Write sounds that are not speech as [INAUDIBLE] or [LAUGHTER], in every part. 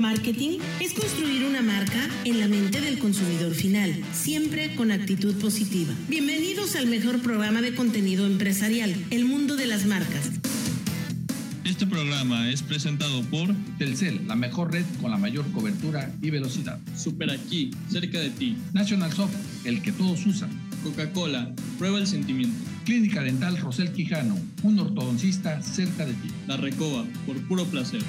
Marketing es construir una marca en la mente del consumidor final, siempre con actitud positiva. Bienvenidos al mejor programa de contenido empresarial, El Mundo de las Marcas. Este programa es presentado por Telcel, la mejor red con la mayor cobertura y velocidad. Super Aquí, cerca de ti. National Soft, el que todos usan. Coca-Cola, prueba el sentimiento. Clínica Dental Rosel Quijano, un ortodoncista cerca de ti. La Recoba, por puro placer.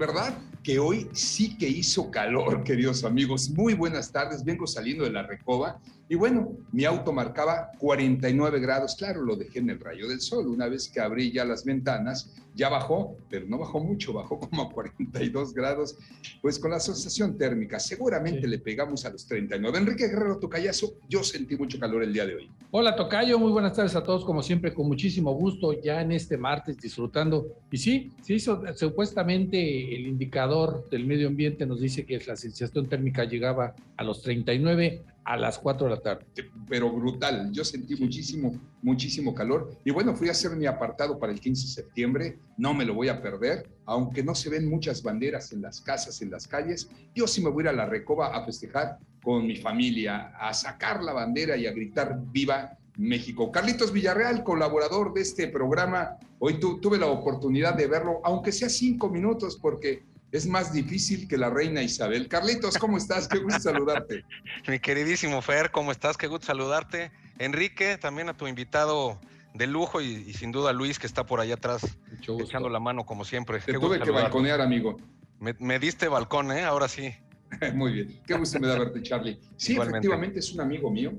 Verdad que hoy sí que hizo calor, [LAUGHS] queridos amigos. Muy buenas tardes, vengo saliendo de la Recoba y bueno, mi auto marcaba 49 grados, claro, lo dejé en el rayo del sol. Una vez que abrí ya las ventanas, ya bajó, pero no bajó mucho, [LAUGHS] bajó como a 42 grados, pues con la asociación térmica. Seguramente le pegamos a los 39. Enrique Guerrero Tocayazo, yo sentí mucho calor el día de hoy. Hola Tocayo, muy buenas tardes a todos, como siempre, con muchísimo gusto, ya en este martes disfrutando. Y sí, se hizo, supuestamente el indicador del medio ambiente nos dice que la sensación térmica llegaba a los 39 a las 4 de la tarde. Pero brutal, yo sentí muchísimo, muchísimo calor. Y bueno, fui a hacer mi apartado para el 15 de septiembre, no me lo voy a perder, aunque no se ven muchas banderas en las casas, en las calles, yo sí me voy a ir a la Recoba a festejar con mi familia, a sacar la bandera y a gritar viva México. Carlitos Villarreal, colaborador de este programa, hoy tuve la oportunidad de verlo, aunque sea cinco minutos, porque es más difícil que la reina Isabel. Carlitos, ¿cómo estás? Qué gusto saludarte. [LAUGHS] Mi queridísimo Fer, ¿cómo estás? Qué gusto saludarte. Enrique, también a tu invitado de lujo y, sin duda Luis, que está por allá atrás echando la mano como siempre. Te tuve que balconear, amigo. Me, diste balcón, ¿eh? Ahora sí. [LAUGHS] Muy bien. Qué gusto me da verte, Charlie. Sí, efectivamente es un amigo mío.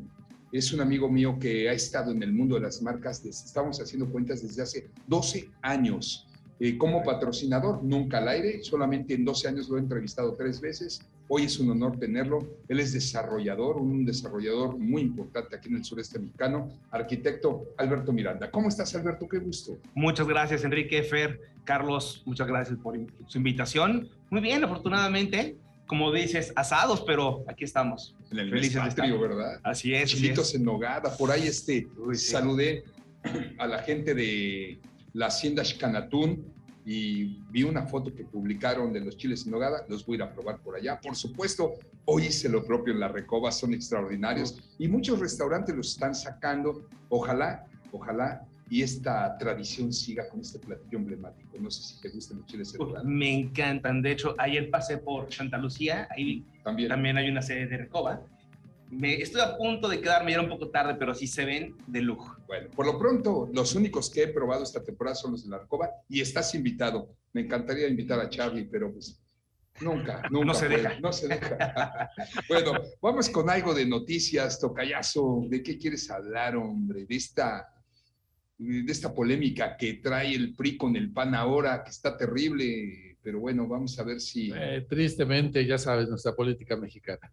Es un amigo mío que ha estado en el mundo de las marcas. Estamos haciendo cuentas desde hace 12 años eh, como patrocinador, nunca al aire, solamente en 12 años lo he entrevistado tres veces. Hoy es un honor tenerlo. Él es desarrollador, un desarrollador muy importante aquí en el sureste mexicano, arquitecto Alberto Miranda. ¿Cómo estás, Alberto? Qué gusto. Muchas gracias, Enrique, Fer, Carlos, muchas gracias por su invitación. Muy bien, afortunadamente, como dices, asados, pero aquí estamos. En el Felices patrio, ¿verdad? Así es. Chilitos en nogada. Por ahí este, saludé a la gente de la hacienda Xcanatún y vi una foto que publicaron de los chiles en nogada, los voy a ir a probar por allá. Por supuesto, hoy hice lo propio en la Recoba, son extraordinarios y muchos restaurantes los están sacando. Ojalá, ojalá y esta tradición siga con este platillo emblemático. No sé si te gustan los chiles en nogada. Me encantan. De hecho, ayer pasé por Santa Lucía, ahí también, también hay una sede de Recoba me, estoy a punto de quedarme ya un poco tarde, pero sí se ven de lujo. Bueno, por lo pronto, los únicos que he probado esta temporada son los de la Arcoba y estás invitado. Me encantaría invitar a Charlie, pero pues nunca, [LAUGHS] nunca. no se deja. No se deja. [LAUGHS] bueno, vamos con algo de noticias, Tocayazo. ¿De qué quieres hablar, hombre? De esta, de esta polémica que trae el PRI con el PAN ahora, que está terrible. Pero bueno, vamos a ver si. Eh, tristemente, ya sabes, nuestra política mexicana.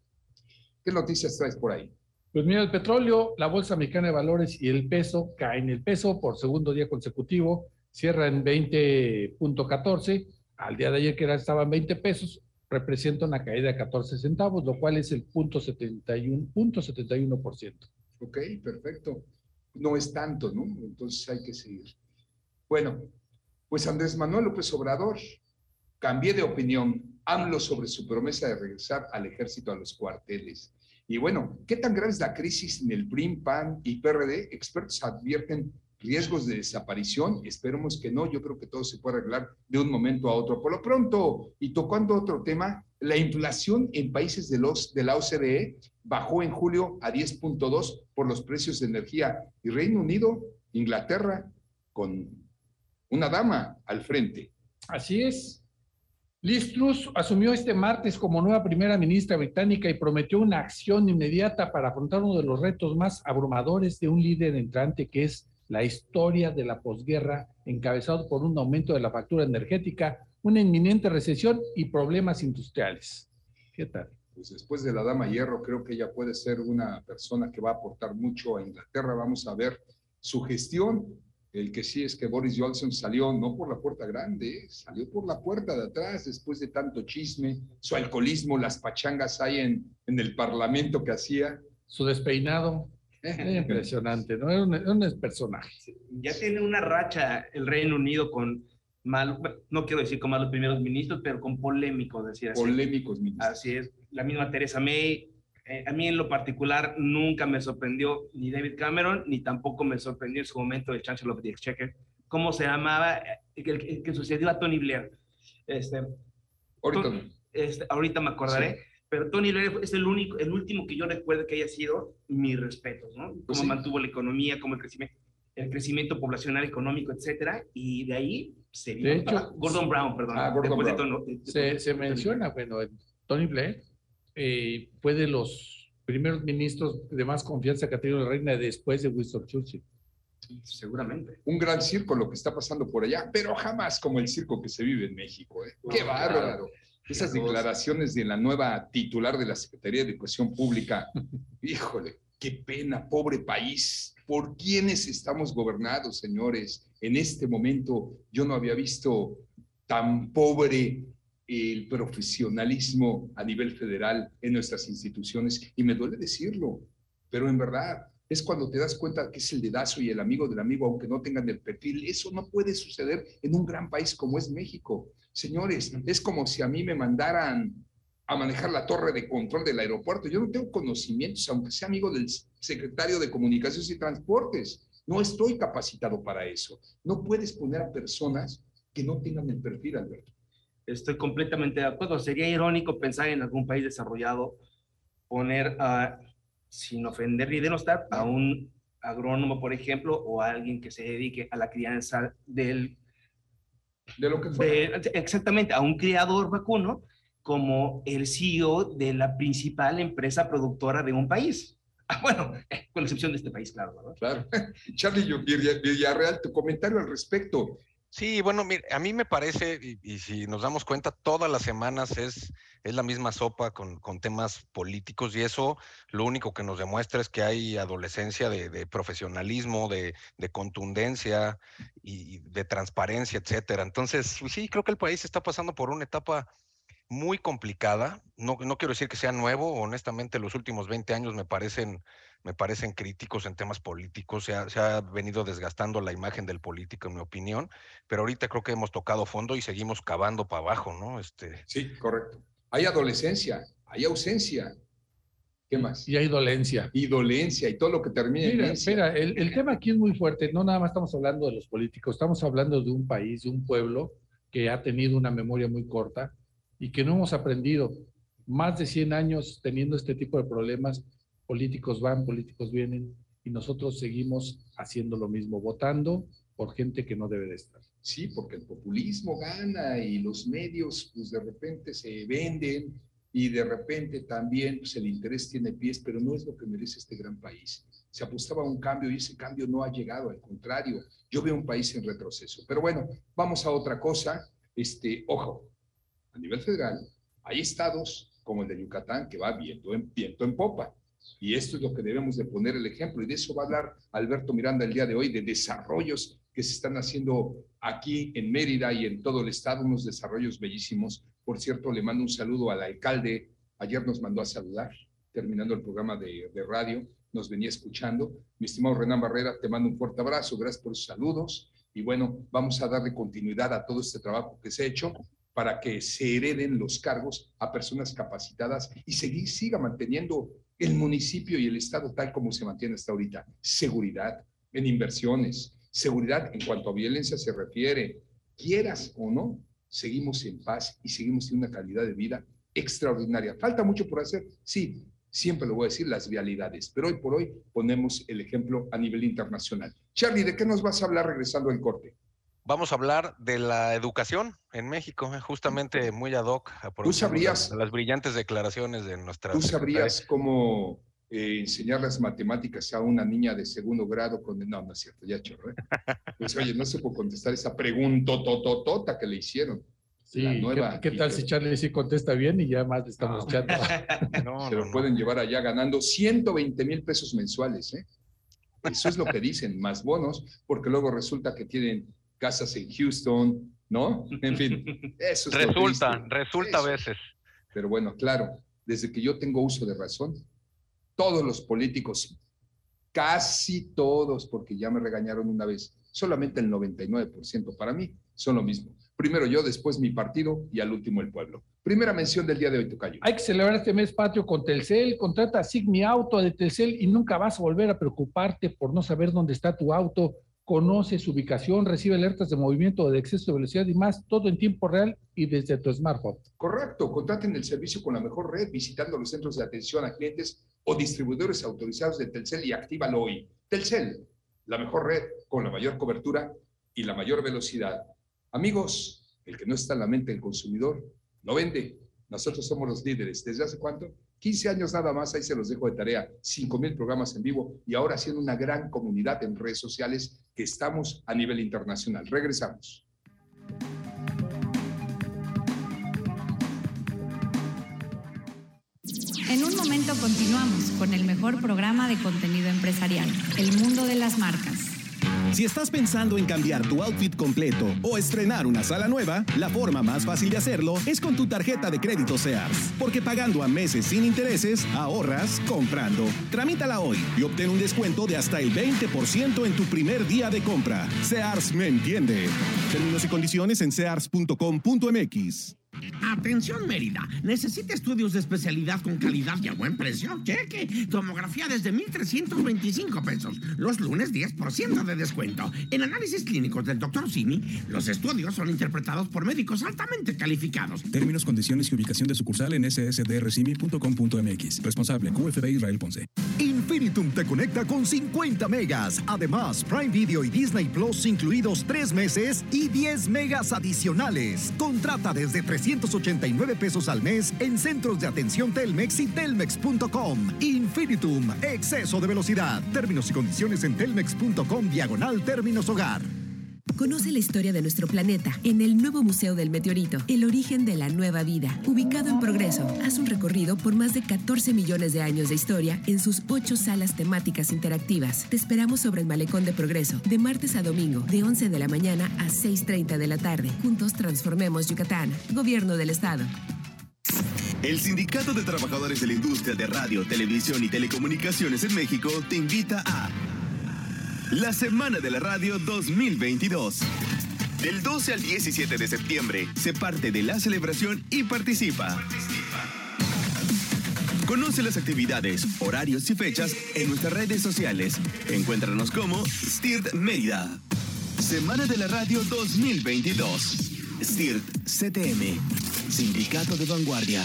¿Qué noticias traes por ahí? Pues mira, el petróleo, la Bolsa Mexicana de Valores y el peso caen. El peso por segundo día consecutivo cierra en 20.14. Al día de ayer que era, estaba en 20 pesos, representa una caída de 14 centavos, lo cual es el punto 71, punto 71%. Ok, perfecto. No es tanto, ¿no? Entonces hay que seguir. Bueno, pues Andrés Manuel López Obrador, cambié de opinión. AMLO sobre su promesa de regresar al ejército a los cuarteles. Y bueno, ¿qué tan grave es la crisis en el PRIM, PAN y PRD? Expertos advierten riesgos de desaparición. Esperemos que no. Yo creo que todo se puede arreglar de un momento a otro. Por lo pronto, y tocando otro tema, la inflación en países de, los, de la OCDE bajó en julio a 10.2 por los precios de energía. Y Reino Unido, Inglaterra, con una dama al frente. Así es. Liz Truss asumió este martes como nueva primera ministra británica y prometió una acción inmediata para afrontar uno de los retos más abrumadores de un líder entrante que es la historia de la posguerra, encabezado por un aumento de la factura energética, una inminente recesión y problemas industriales. ¿Qué tal? Pues después de la Dama Hierro, creo que ella puede ser una persona que va a aportar mucho a Inglaterra. Vamos a ver su gestión el que sí es que Boris Johnson salió no por la puerta grande, salió por la puerta de atrás después de tanto chisme, su alcoholismo, las pachangas ahí en, en el parlamento que hacía. Su despeinado. impresionante, ¿no? Es un, personaje. Ya tiene una racha el Reino Unido con mal, no quiero decir con malos primeros ministros, pero con polémicos, decir así. Polémicos ministros. Así es. La misma Teresa May, eh, a mí en lo particular nunca me sorprendió ni David Cameron, ni tampoco me sorprendió en su momento el Chancellor of the Exchequer, cómo se llamaba, el, eh, que sucedió a Tony Blair. Este, ahorita, este, ahorita me acordaré. Pero Tony Blair es el único, el último que yo recuerdo que haya sido mi respeto, ¿no? Cómo mantuvo la economía, cómo el crecimiento, el crecimiento poblacional, económico, etcétera, y de ahí se de hecho, Gordon Brown, perdón. Ah, Gordon se, se menciona, bueno, Tony Blair eh, fue de los primeros ministros de más confianza que ha tenido la reina después de Winston Churchill. seguramente. Un gran circo lo que está pasando por allá, pero jamás como el circo que se vive en México. ¿eh? ¡Qué bárbaro! Esas declaraciones de la nueva titular de la Secretaría de Educación Pública, [LAUGHS] híjole, qué pena, pobre país. ¿Por quiénes estamos gobernados, señores? En este momento yo no había visto tan pobre el profesionalismo a nivel federal en nuestras instituciones y me duele decirlo, pero en verdad es cuando te das cuenta que es el dedazo y el amigo del amigo, aunque no tengan el perfil. Eso no puede suceder en un gran país como es México. Señores, es como si a mí me mandaran a manejar la torre de control del aeropuerto. Yo no tengo conocimientos, aunque sea amigo del secretario de Comunicaciones y Transportes. No estoy capacitado para eso. No puedes poner a personas que no tengan el perfil, Alberto. Estoy completamente de acuerdo. Sería irónico pensar en algún país desarrollado poner a sin ofender ni denostar, a un agrónomo, por ejemplo, o a alguien que se dedique a la crianza del... De lo que fue. exactamente, a un criador vacuno como el CEO de la principal empresa productora de un país. [LAUGHS] Ah, bueno, con la excepción de este país, claro, ¿verdad? Claro. [LAUGHS] Charlie Villarreal, tu comentario al respecto. Sí, bueno, mire, a mí me parece, y, si nos damos cuenta, todas las semanas es, es la misma sopa con, con, temas políticos y eso lo único que nos demuestra es que hay adolescencia de, profesionalismo, de, de, contundencia y de transparencia, etcétera. Entonces, sí, creo que el país está pasando por una etapa muy complicada. No, no quiero decir que sea nuevo, honestamente los últimos 20 años me parecen, me parecen críticos en temas políticos, se ha, se ha, venido desgastando la imagen del político, en mi opinión, pero ahorita creo que hemos tocado fondo y seguimos cavando para abajo, ¿no? Este... Sí, correcto. Hay adolescencia, hay ausencia. ¿Qué más? Y hay dolencia. Y dolencia y todo lo que termina mira, Mira, el, el tema aquí es muy fuerte. No nada más estamos hablando de los políticos, estamos hablando de un país, de un pueblo que ha tenido una memoria muy corta, y que no hemos aprendido. Más de 100 años teniendo este tipo de problemas, políticos van, políticos vienen, y nosotros seguimos haciendo lo mismo, votando por gente que no debe de estar. Sí, porque el populismo gana y los medios pues de repente se venden y de repente también pues, el interés tiene pies, pero no es lo que merece este gran país. Se apostaba a un cambio y ese cambio no ha llegado, al contrario, yo veo un país en retroceso. Pero bueno, vamos a otra cosa. Este, ojo, a nivel federal, hay estados como el de Yucatán que va viento en, viento en popa. Y esto es lo que debemos de poner el ejemplo. Y de eso va a hablar Alberto Miranda el día de hoy, de desarrollos que se están haciendo aquí en Mérida y en todo el estado, unos desarrollos bellísimos. Por cierto, le mando un saludo al alcalde. Ayer nos mandó a saludar, terminando el programa de, de radio, nos venía escuchando. Mi estimado Renan Barrera, te mando un fuerte abrazo. Gracias por sus saludos. Y bueno, vamos a darle continuidad a todo este trabajo que se ha hecho para que se hereden los cargos a personas capacitadas y seguir, siga manteniendo el municipio y el Estado tal como se mantiene hasta ahorita. Seguridad en inversiones, seguridad en cuanto a violencia se refiere, quieras o no, seguimos en paz y seguimos en una calidad de vida extraordinaria. Falta mucho por hacer, sí, siempre lo voy a decir, las vialidades, pero hoy por hoy ponemos el ejemplo a nivel internacional. Charlie, ¿de qué nos vas a hablar regresando al corte? Vamos a hablar de la educación en México, eh, justamente muy ad hoc. ¿Tú sabrías? Las, brillantes declaraciones de nuestra. ¿Tú sabrías cómo eh, enseñar las matemáticas a una niña de segundo grado con. No, no es cierto, ya chorro. [LAUGHS] Pues oye, no se puede contestar esa pregunta tototota que le hicieron. Sí, nueva, ¿qué, tal si Charlie sí contesta bien y ya más le estamos echando? [LAUGHS] [LAUGHS] se lo pueden llevar allá ganando 120 mil pesos mensuales, ¿eh? Eso es lo que dicen, más bonos, porque luego resulta que tienen casas en Houston, ¿no? En fin, [LAUGHS] eso es Resulta, resulta a veces. Pero bueno, claro, desde que yo tengo uso de razón, todos los políticos Casi todos, porque ya me regañaron una vez. Solamente el 99% para mí son lo mismo. Primero yo, después mi partido y al último el pueblo. Primera mención del día de hoy, Tocayo. Hay que celebrar este mes patrio con Telcel. Contrata Sigmi Auto de Telcel y nunca vas a volver a preocuparte por no saber dónde está tu auto. Conoce su ubicación, recibe alertas de movimiento de exceso de velocidad y más, todo en tiempo real y desde tu smartphone. Correcto, contraten el servicio con la mejor red visitando los centros de atención a clientes o distribuidores autorizados de Telcel y actívalo hoy. Telcel, la mejor red con la mayor cobertura y la mayor velocidad. Amigos, el que no está en la mente del consumidor no vende. Nosotros somos los líderes. ¿Desde hace cuánto? 15 años nada más, ahí se los dejo de tarea. 5 mil programas en vivo y ahora haciendo una gran comunidad en redes sociales estamos a nivel internacional. Regresamos. En un momento continuamos con el mejor programa de contenido empresarial, El Mundo de las Marcas. Si estás pensando en cambiar tu outfit completo o estrenar una sala nueva, la forma más fácil de hacerlo es con tu tarjeta de crédito Sears. Porque pagando a meses sin intereses, ahorras comprando. Tramítala hoy y obtén un descuento de hasta el 20% en tu primer día de compra. Sears me entiende. Términos y condiciones en sears.com.mx. Atención Mérida, necesita estudios de especialidad con calidad y a buen precio. Cheque, tomografía desde 1.325 pesos. Los lunes 10% de descuento. En análisis clínicos del Dr. Simi, los estudios son interpretados por médicos altamente calificados. Términos, condiciones y ubicación de sucursal en ssdrcimi.com.mx. Responsable QFB Israel Ponce. Infinitum te conecta con 50 megas. Además, Prime Video y Disney Plus incluidos 3 meses y 10 megas adicionales. Contrata desde 389 pesos al mes en centros de atención Telmex y telmex.com. Infinitum, exceso de velocidad. Términos y condiciones en telmex.com diagonal términos hogar. Conoce la historia de nuestro planeta en el nuevo Museo del Meteorito, el origen de la nueva vida, ubicado en Progreso. Haz un recorrido por más de 14 millones de años de historia en sus ocho salas temáticas interactivas. Te esperamos sobre el Malecón de Progreso, de martes a domingo, de 11 de la mañana a 6.30 de la tarde. Juntos transformemos Yucatán. Gobierno del Estado. El Sindicato de Trabajadores de la Industria de Radio, Televisión y Telecomunicaciones en México te invita a la Semana de la Radio 2022. Del 12 al 17 de septiembre, se parte de la celebración y participa. Conoce las actividades, horarios y fechas en nuestras redes sociales. Encuéntranos como STIRT Mérida. Semana de la Radio 2022. STIRT CTM. Sindicato de Vanguardia.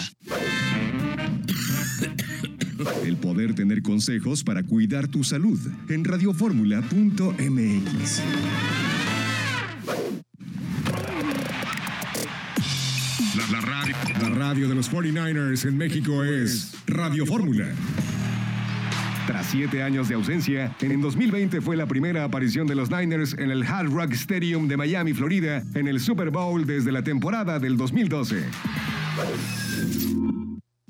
[LAUGHS] El poder tener consejos para cuidar tu salud en radioformula.mx. La, la radio, la radio de los 49ers en México es Radio Fórmula. Tras siete años de ausencia, en 2020 fue la primera aparición de los Niners en el Hard Rock Stadium de Miami, Florida, en el Super Bowl desde la temporada del 2012.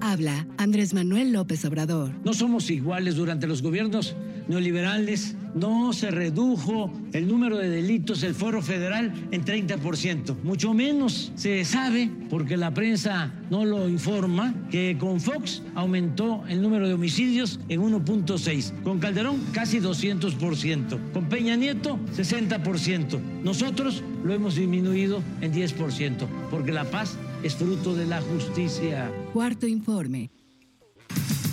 Habla Andrés Manuel López Obrador. No somos iguales durante los gobiernos neoliberales. No se redujo el número de delitos, el foro federal, en 30%. Mucho menos se sabe, porque la prensa no lo informa, que con Fox aumentó el número de homicidios en 1.6. Con Calderón, casi 200%. Con Peña Nieto, 60%. Nosotros lo hemos disminuido en 10%, porque la paz es fruto de la justicia. Cuarto informe.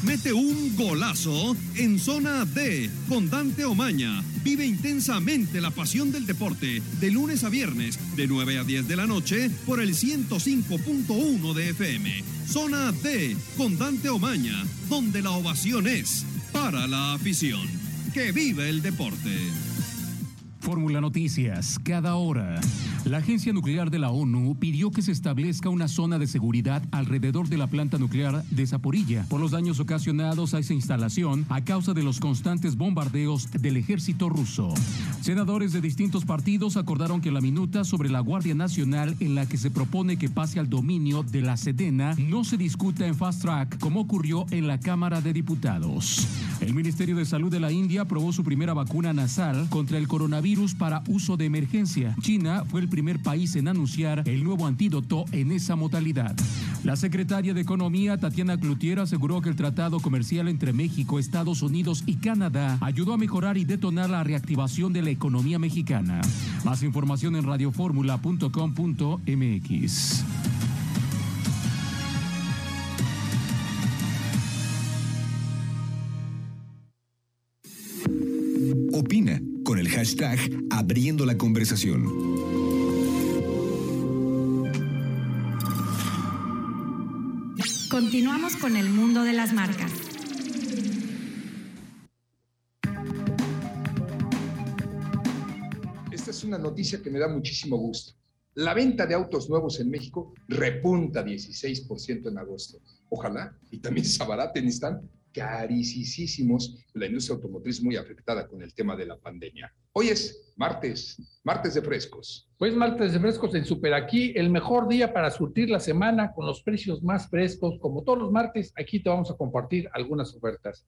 Mete un golazo en zona D con Dante Omaña. Vive intensamente la pasión del deporte de lunes a viernes de 9 a 10 de la noche por el 105.1 de FM. Zona D con Dante Omaña, donde la ovación es para la afición. Que vive el deporte. Fórmula Noticias, cada hora. La Agencia Nuclear de la ONU pidió que se establezca una zona de seguridad alrededor de la planta nuclear de Zaporilla por los daños ocasionados a esa instalación a causa de los constantes bombardeos del ejército ruso. Senadores de distintos partidos acordaron que la minuta sobre la Guardia Nacional en la que se propone que pase al dominio de la Sedena no se discuta en fast track como ocurrió en la Cámara de Diputados. El Ministerio de Salud de la India aprobó su primera vacuna nasal contra el coronavirus para uso de emergencia. China fue el primer país en anunciar el nuevo antídoto en esa modalidad. La secretaria de Economía, Tatiana Cloutier, aseguró que el tratado comercial entre México, Estados Unidos y Canadá ayudó a mejorar y detonar la reactivación de la economía mexicana. Más información en radioformula.com.mx. Opina con el hashtag Abriendo la conversación. Continuamos con el mundo de las marcas. Esta es una noticia que me da muchísimo gusto. La venta de autos nuevos en México repunta 16% en agosto. Ojalá, y también se abaraten, están carísimos. La industria automotriz muy afectada con el tema de la pandemia. Hoy es martes, martes de frescos. Pues martes de frescos en Super Aquí, el mejor día para surtir la semana con los precios más frescos. Como todos los martes, aquí te vamos a compartir algunas ofertas.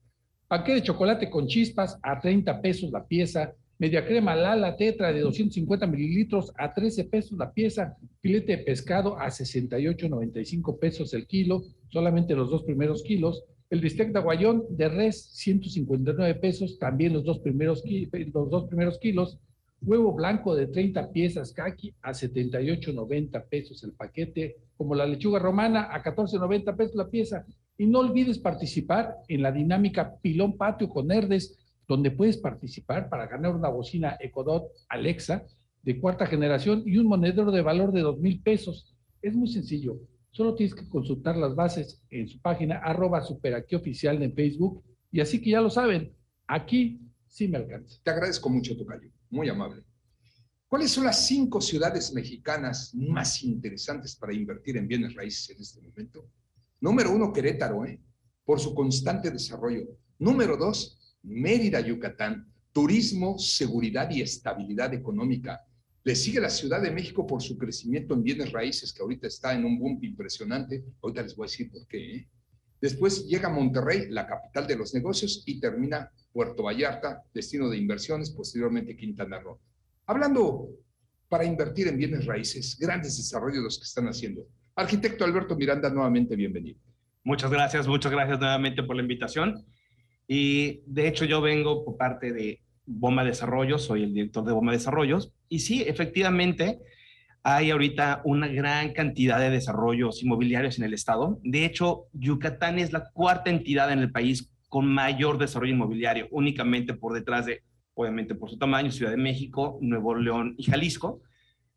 Paquete de chocolate con chispas a 30 pesos la pieza. Media crema Lala Tetra de 250 mililitros a 13 pesos la pieza. Filete de pescado a 68,95 pesos el kilo, solamente los dos primeros kilos. El bistec de aguayón de res, 159 pesos, también los dos primeros, los dos primeros kilos. Huevo blanco de 30 piezas kaki a 78.90 pesos el paquete, como la lechuga romana a 14.90 pesos la pieza. Y no olvides participar en la dinámica Pilón Patio con Herdes, donde puedes participar para ganar una bocina Ecodot Alexa de cuarta generación y un monedero de valor de 2.000 pesos. Es muy sencillo. Solo tienes que consultar las bases en su página arroba superaquioficial en Facebook y así que ya lo saben, aquí sí me alcanza. Te agradezco mucho, Tocayo. Muy amable. ¿Cuáles son las cinco ciudades mexicanas más interesantes para invertir en bienes raíces en este momento? Número uno, Querétaro, ¿eh? por su constante desarrollo. Número dos, Mérida, Yucatán, turismo, seguridad y estabilidad económica. Le sigue la Ciudad de México por su crecimiento en bienes raíces, que ahorita está en un boom impresionante. Ahorita les voy a decir por qué. ¿eh? Después llega Monterrey, la capital de los negocios, y termina Puerto Vallarta, destino de inversiones, posteriormente Quintana Roo. Hablando para invertir en bienes raíces, grandes desarrollos los que están haciendo. Arquitecto Alberto Miranda, nuevamente bienvenido. Muchas gracias, muchas gracias nuevamente por la invitación. Y de hecho yo vengo por parte de Bomba Desarrollos, soy el director de Bomba Desarrollos. Y sí, efectivamente, hay ahorita una gran cantidad de desarrollos inmobiliarios en el estado. De hecho, Yucatán es la cuarta entidad en el país con mayor desarrollo inmobiliario, únicamente por detrás de, obviamente por su tamaño, Ciudad de México, Nuevo León y Jalisco.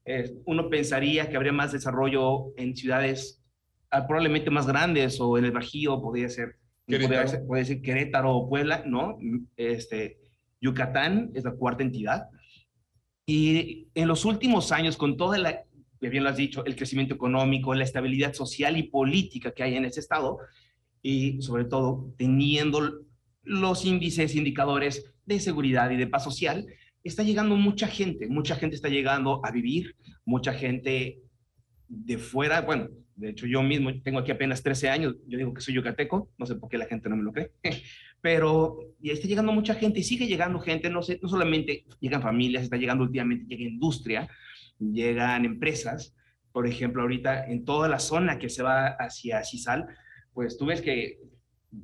Eh, uno pensaría que habría más desarrollo en ciudades ah, probablemente más grandes o en el Bajío, podría ser, podría ser, puede ser Querétaro o Puebla, ¿no? Este, Yucatán es la cuarta entidad. Y en los últimos años, con toda la, bien lo has dicho, el crecimiento económico, la estabilidad social y política que hay en ese estado, y sobre todo teniendo los índices, indicadores de seguridad y de paz social, está llegando mucha gente, mucha gente está llegando a vivir, mucha gente de fuera, bueno, de hecho yo mismo tengo aquí apenas 13 años, yo digo que soy yucateco, no sé por qué la gente no me lo cree, pero ya está llegando mucha gente y sigue llegando gente, no, sé, no solamente llegan familias, está llegando últimamente, llega industria, llegan empresas, por ejemplo, ahorita en toda la zona que se va hacia Cisal, pues tú ves que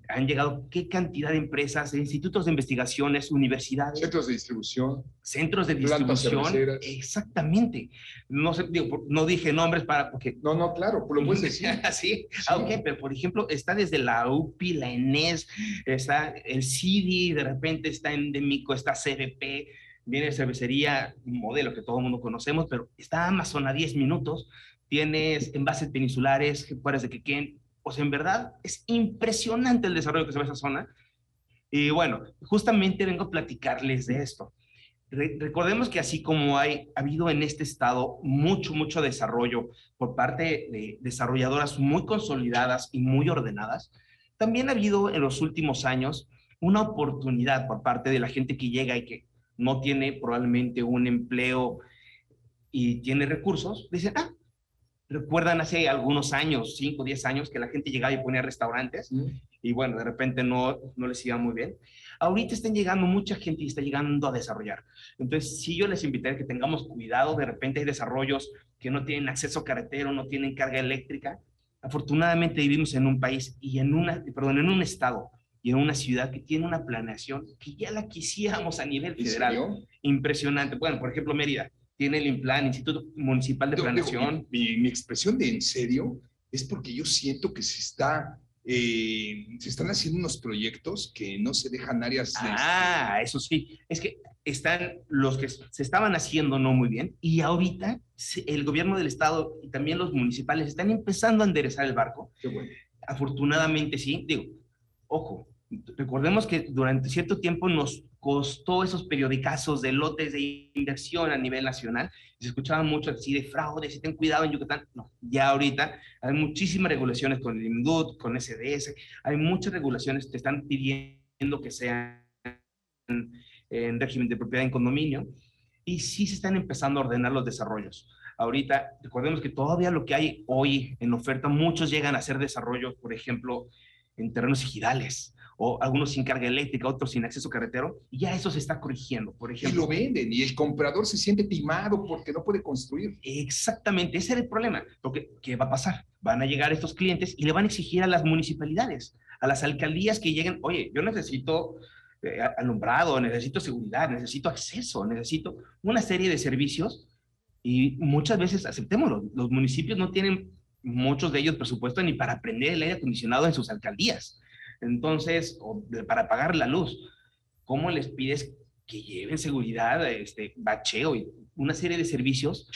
han llegado qué cantidad de empresas, institutos de investigaciones, universidades. Centros de distribución. Centros de distribución. Exactamente. No, sé, digo, no dije nombres para... Porque, no, no, claro, lo puedes [LAUGHS] decir. sí, ah, ok, pero por ejemplo, está desde la UPI, la ENES, está el CIDI, de repente está Endémico, está CDP, viene cervecería, un modelo que todo el mundo conocemos, pero está Amazon a 10 minutos, tienes envases peninsulares, puedes de que pues en verdad es impresionante el desarrollo que se ve en esa zona. Y bueno, justamente vengo a platicarles de esto. recordemos que así como hay ha habido en este estado mucho, mucho desarrollo por parte de desarrolladoras muy consolidadas y muy ordenadas, también ha habido en los últimos años una oportunidad por parte de la gente que llega y que no tiene probablemente un empleo y tiene recursos, dicen, ah, recuerdan hace algunos años, 5, 10 años, que la gente llegaba y ponía restaurantes y bueno, de repente no, no les iba muy bien. Ahorita están llegando mucha gente y está llegando a desarrollar. Entonces, si yo les invitaría que tengamos cuidado, de repente hay desarrollos que no tienen acceso carretero, no tienen carga eléctrica. Afortunadamente vivimos en un país y en una, perdón, en un estado y en una ciudad que tiene una planeación que ya la quisiéramos a nivel federal. Impresionante. Bueno, por ejemplo, Mérida tiene el INPLAN, Instituto Municipal de Planeación. mi, mi, expresión de en serio es porque yo siento que se está eh, se están haciendo unos proyectos que no se dejan áreas. Ah, eso sí. Es que están los que se estaban haciendo no muy bien y ahorita el gobierno del estado y también los municipales están empezando a enderezar el barco. Qué bueno. Afortunadamente sí. Digo, ojo, recordemos que durante cierto tiempo nos costó esos periodicazos de lotes de inversión a nivel nacional. Se escuchaba mucho así de fraude, si ten cuidado en Yucatán. No, ya ahorita hay muchísimas regulaciones con el IMDUT, con SDS, hay muchas regulaciones que están pidiendo que sean en régimen de propiedad en condominio y sí se están empezando a ordenar los desarrollos. Ahorita, recordemos que todavía lo que hay hoy en oferta, muchos llegan a hacer desarrollos, por ejemplo, en terrenos ejidales o algunos sin carga eléctrica, otros sin acceso carretero, y ya eso se está corrigiendo, por ejemplo. Y lo venden, y el comprador se siente timado porque no puede construir. Exactamente, ese era el problema. Porque, ¿qué va a pasar? Van a llegar estos clientes y le van a exigir a las municipalidades, a las alcaldías que lleguen, oye, yo necesito eh, alumbrado, necesito seguridad, necesito acceso, necesito una serie de servicios, y muchas veces, aceptémoslo, los municipios no tienen muchos de ellos presupuesto ni para prender el aire acondicionado en sus alcaldías. Entonces, o para pagar la luz, ¿cómo les pides que lleven seguridad, este, bacheo y una serie de servicios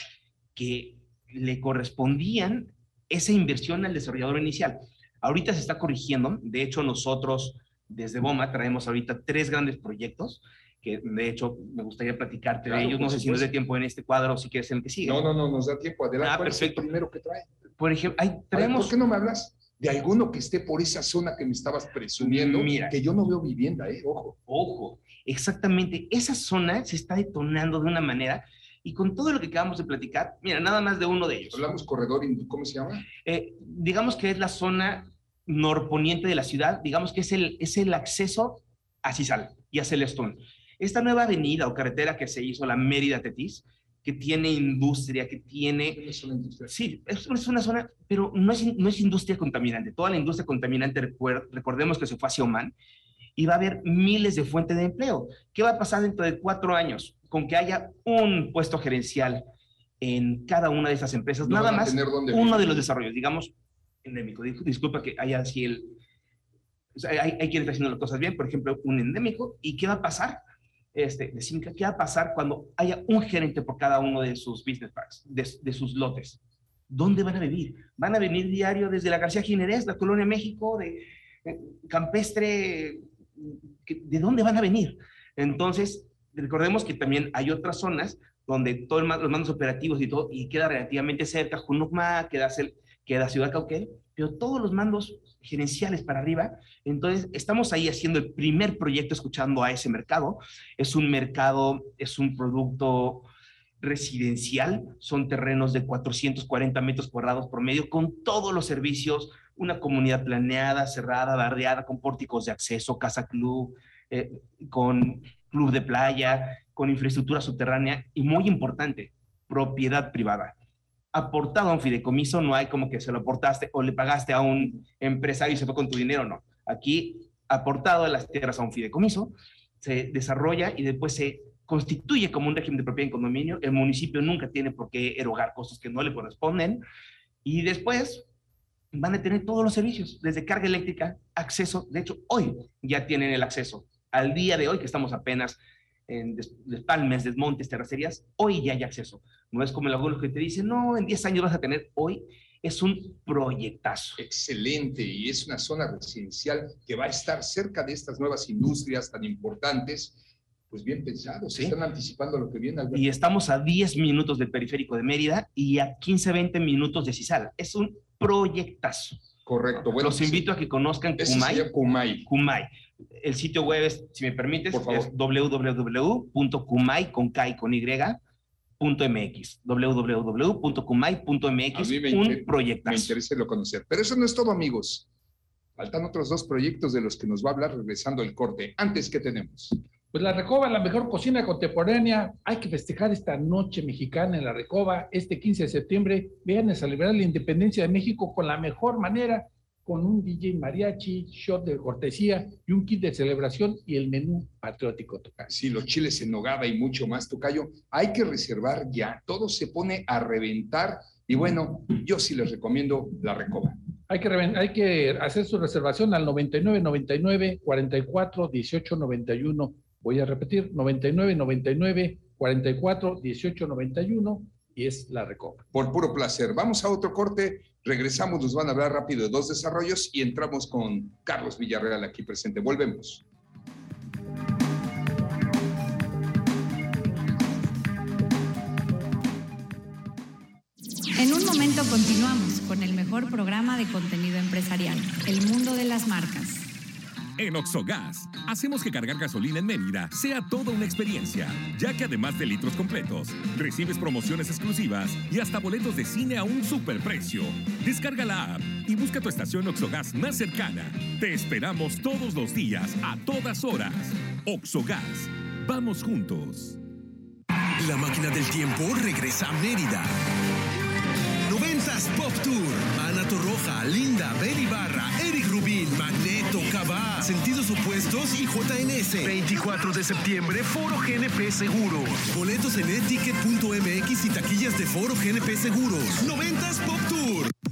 que le correspondían esa inversión al desarrollador inicial? Ahorita se está corrigiendo, de hecho nosotros desde BOMA traemos ahorita tres grandes proyectos que de hecho me gustaría platicarte de ellos. No sé si nos da tiempo en este cuadro o si quieres el que sigue. No, no, no, nos da tiempo. Adelante. Ah, perfecto. primero que trae? Por ejemplo, ahí traemos... ¿Por qué no me hablas? De alguno que esté por esa zona que me estabas presumiendo, Mira, que yo no veo vivienda, ¿eh? Ojo. Ojo, exactamente. Esa zona se está detonando de una manera y con todo lo que acabamos de platicar, mira, nada más de uno de ellos. Hablamos corredor, ¿cómo se llama? Eh, digamos que es la zona norponiente de la ciudad, digamos que es el, es el acceso a Cisal y a Celestón. Esta nueva avenida o carretera que se hizo, la Mérida Tetis, que tiene industria, que tiene... Sí, es, es, una zona, pero no es, no es industria contaminante. Toda la industria contaminante, recordemos que se fue hacia Oman, y va a haber miles de fuentes de empleo. ¿Qué va a pasar dentro de cuatro años? Con que haya un puesto gerencial en cada una de esas empresas, no nada más uno de los desarrollos, digamos, endémico. Disculpa que haya así el... O sea, hay, hay quien está haciendo las cosas bien, por ejemplo, un endémico, ¿y qué va a pasar? Este, de ¿qué va a pasar cuando haya un gerente por cada uno de sus business parks, de, sus lotes? ¿Dónde van a vivir? ¿Van a venir diario desde la García Jiménez, la Colonia México, de, Campestre? ¿De dónde van a venir? Entonces, recordemos que también hay otras zonas donde todos los mandos operativos y todo, y queda relativamente cerca, Junucma, queda, queda Ciudad Cauquel, pero todos los mandos gerenciales para arriba. Entonces, estamos ahí haciendo el primer proyecto escuchando a ese mercado. Es un mercado, es un producto residencial, son terrenos de 440 metros cuadrados promedio, con todos los servicios, una comunidad planeada, cerrada, barriada, con pórticos de acceso, casa club, eh, con club de playa, con infraestructura subterránea y muy importante, propiedad privada aportado a un fideicomiso, no hay como que se lo aportaste o le pagaste a un empresario y se fue con tu dinero, no. Aquí, aportado a las tierras a un fideicomiso, se desarrolla y después se constituye como un régimen de propiedad en condominio. El municipio nunca tiene por qué erogar costos que no le corresponden. Y después van a tener todos los servicios, desde carga eléctrica, acceso. De hecho, hoy ya tienen el acceso. Al día de hoy, que estamos apenas en despalmes, desmontes, terracerías, hoy ya hay acceso. No es como el algunos que te dicen, no, en 10 años vas a tener, hoy es un proyectazo. Excelente, y es una zona residencial que va a estar cerca de estas nuevas industrias tan importantes, Pues bien pensado, se están anticipando lo que viene. Alberto. Y estamos a 10 minutos del periférico de Mérida y a 15, 20 minutos de Cisal. Es un proyectazo. Correcto. Bueno, Los invito a que conozcan sería Kumai. Kumai. El sitio web es, si me permites, Por favor. es www.kumai con K y con Y. punto MX, www.kumai.mx, un proyecto. me interesa lo conocer. Pero eso no es todo, amigos. Faltan otros dos proyectos de los que nos va a hablar regresando el corte. Antes, ¿qué tenemos? Pues la Recoba, la mejor cocina contemporánea. Hay que festejar esta noche mexicana en la Recoba, este 15 de septiembre. Vean a celebrar la independencia de México con la mejor manera, con un DJ mariachi, shot de cortesía y un kit de celebración y el menú patriótico. Tocayo. Sí, los chiles en nogada y mucho más, Tocayo. Hay que reservar ya. Todo se pone a reventar. Y bueno, yo sí les recomiendo la recoba. Hay que, reven- hay que hacer su reservación al 99 99 44 18 91. Voy a repetir, 99 99 44 18 91 y es la Recoba. Por puro placer. Vamos a otro corte. Regresamos, nos van a hablar rápido de dos desarrollos y entramos con Carlos Villarreal aquí presente. Volvemos. En un momento continuamos con el mejor programa de contenido empresarial, El Mundo de las Marcas. En Oxogas, hacemos que cargar gasolina en Mérida sea toda una experiencia, ya que además de litros completos, recibes promociones exclusivas y hasta boletos de cine a un superprecio. Descarga la app y busca tu estación Oxogas más cercana. Te esperamos todos los días, a todas horas. Oxogas, vamos juntos. La máquina del tiempo regresa a Mérida. 90s Pop Tour. Ana Torroja, Linda, Barra, Eric Cabá, Sentidos Opuestos y JNS. 24 de septiembre, Foro GNP Seguros. Boletos en eticket.mx y taquillas de Foro GNP Seguros. 90s Pop Tour.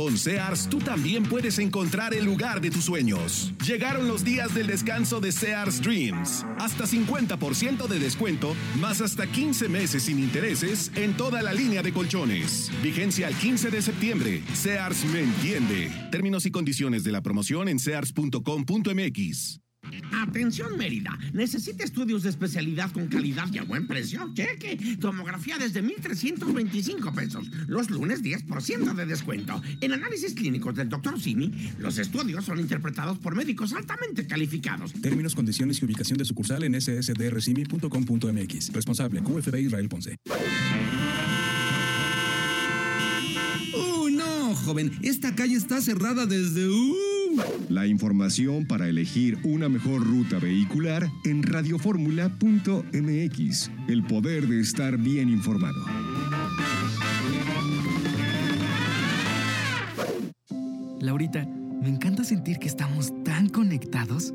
Con Sears tú también puedes encontrar el lugar de tus sueños. Llegaron los días del descanso de Sears Dreams. Hasta 50% de descuento, más hasta 15 meses sin intereses en toda la línea de colchones. Vigencia al 15 de septiembre. Sears me entiende. Términos y condiciones de la promoción en sears.com.mx. Atención Mérida, necesita estudios de especialidad con calidad y a buen precio. Cheque, tomografía desde 1.325 pesos. Los lunes 10% de descuento. En análisis clínicos del Dr. Simi, los estudios son interpretados por médicos altamente calificados. Términos, condiciones y ubicación de sucursal en ssdrcimi.com.mx. Responsable QFB Israel Ponce. ¡Oh, no, joven! Esta calle está cerrada desde... uh, La información para elegir una mejor ruta vehicular en radioformula.mx. El poder de estar bien informado. Laurita, me encanta sentir que estamos tan conectados.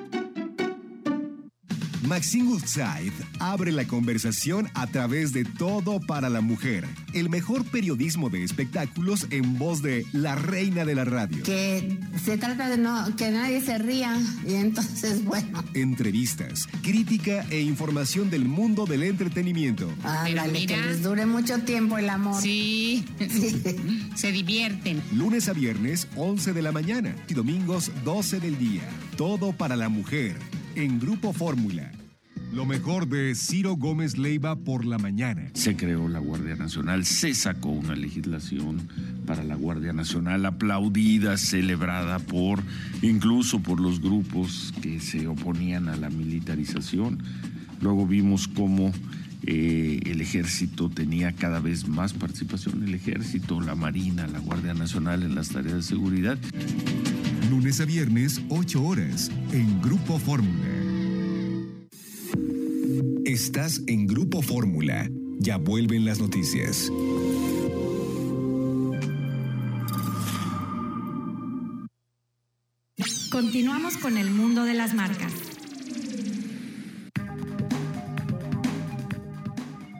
Maxine Woodside abre la conversación a través de Todo para la Mujer, el mejor periodismo de espectáculos en voz de la reina de la radio. que se trata de no que nadie se ría y entonces [LAUGHS] bueno Entrevistas, crítica e información del mundo del entretenimiento. ándale que les dure mucho tiempo el amor Sí, [LAUGHS] se divierten. Lunes a viernes, 11 de la mañana y domingos, 12 del día. Todo para la mujer, en Grupo Fórmula. Lo mejor de Ciro Gómez Leiva por la mañana. Se creó la Guardia Nacional, se sacó una legislación para la Guardia Nacional aplaudida, celebrada por incluso por los grupos que se oponían a la militarización. Luego vimos cómo eh, el ejército tenía cada vez más participación, el ejército, la Marina, la Guardia Nacional en las tareas de seguridad. Lunes a viernes, 8 horas, en Grupo Fórmula. Estás en Grupo Fórmula. Ya vuelven las noticias. Continuamos con el mundo de las marcas.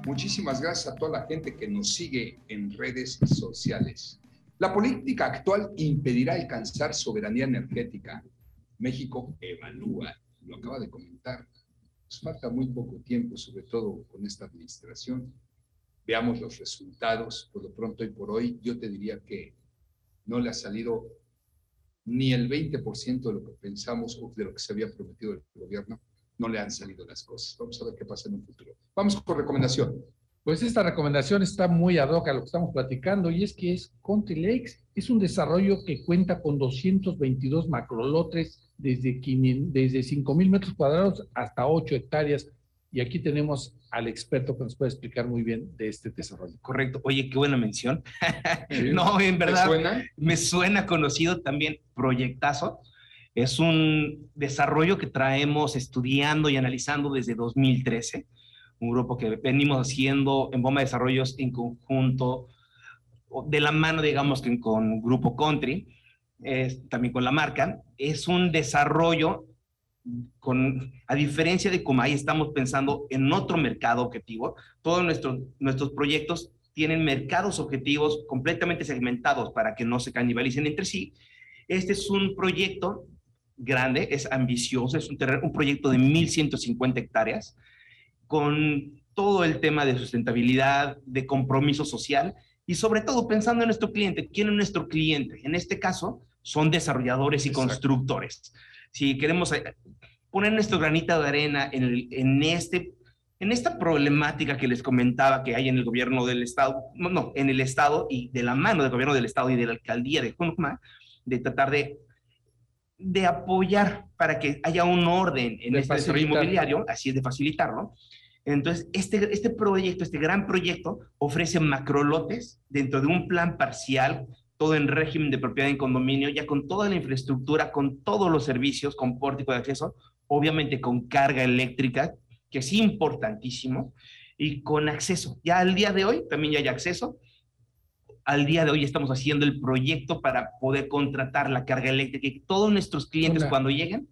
Muchísimas gracias a toda la gente que nos sigue en redes sociales. La política actual impedirá alcanzar soberanía energética. México evalúa, lo acaba de comentar. Nos falta muy poco tiempo, sobre todo con esta administración. Veamos los resultados. Por lo pronto y por hoy, yo te diría que no le ha salido ni el 20% de lo que pensamos o de lo que se había prometido el gobierno, no le han salido las cosas. Vamos a ver qué pasa en un futuro. Vamos con recomendación. Pues esta recomendación está muy ad hoc a lo que estamos platicando y es que es Country Lakes. Es un desarrollo que cuenta con 222 macrolotes desde, 500, desde 5 mil metros cuadrados hasta 8 hectáreas. Y aquí tenemos al experto que nos puede explicar muy bien de este desarrollo. Correcto. Oye, qué buena mención. [LAUGHS] no, en verdad. ¿Me suena? Me suena conocido también Proyectazo. Es un desarrollo que traemos estudiando y analizando desde 2013. Un grupo que venimos haciendo en Bomba de Desarrollos en conjunto, de la mano, digamos, que con Grupo Country, también con la marca. Es un desarrollo con, a diferencia de como ahí estamos pensando en otro mercado objetivo, todos nuestros, nuestros proyectos tienen mercados objetivos completamente segmentados para que no se canibalicen entre sí. Este es un proyecto grande, es ambicioso, es un, un proyecto de 1.150 hectáreas con todo el tema de sustentabilidad, de compromiso social y sobre todo pensando en nuestro cliente. ¿Quién es nuestro cliente? En este caso, son desarrolladores y Exacto. constructores si queremos eh, poner nuestro granito de arena en, el, en, este, en esta problemática que les comentaba que hay en el gobierno del Estado, no, en el Estado y de la mano del gobierno del Estado y de la alcaldía de Junucma, de tratar de, de apoyar para que haya un orden en de este desarrollo inmobiliario, así es de facilitarlo. Entonces, este, este proyecto, este gran proyecto, ofrece macrolotes dentro de un plan parcial todo en régimen de propiedad en condominio, ya con toda la infraestructura, con todos los servicios, con pórtico de acceso, obviamente con carga eléctrica, que es importantísimo, y con acceso. Ya al día de hoy también ya hay acceso. Al día de hoy estamos haciendo el proyecto para poder contratar la carga eléctrica y que todos nuestros clientes Hola. cuando lleguen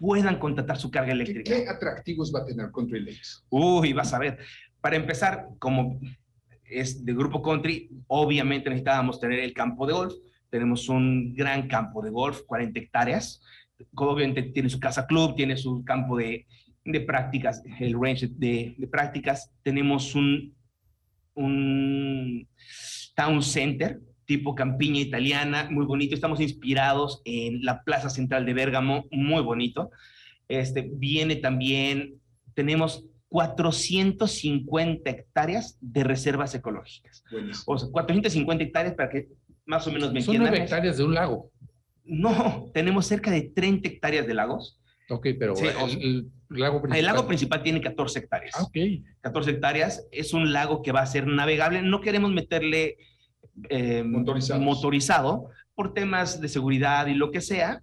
puedan contratar su carga eléctrica. ¿Qué, qué atractivos va a tener Country Lakes? Uy, vas a ver. Para empezar, como es de Grupo Country, obviamente necesitábamos tener el campo de golf. Tenemos un gran campo de golf, 40 hectáreas. Obviamente tiene su casa club, tiene su campo de, de prácticas, el range de, prácticas. Tenemos un, un town center tipo campiña italiana, muy bonito. Estamos inspirados en la Plaza Central de Bérgamo, muy bonito. Este, viene también, tenemos 450 hectáreas de reservas ecológicas. Buenísimo. O sea, 450 hectáreas para que más o menos me Son entiendan. 9 hectáreas de un lago. No, tenemos cerca de 30 hectáreas de lagos. Ok, pero sí, el, el, lago principal. El lago principal tiene 14 hectáreas. Ah, ok. 14 hectáreas. Es un lago que va a ser navegable. No queremos meterle eh, motorizado por temas de seguridad y lo que sea,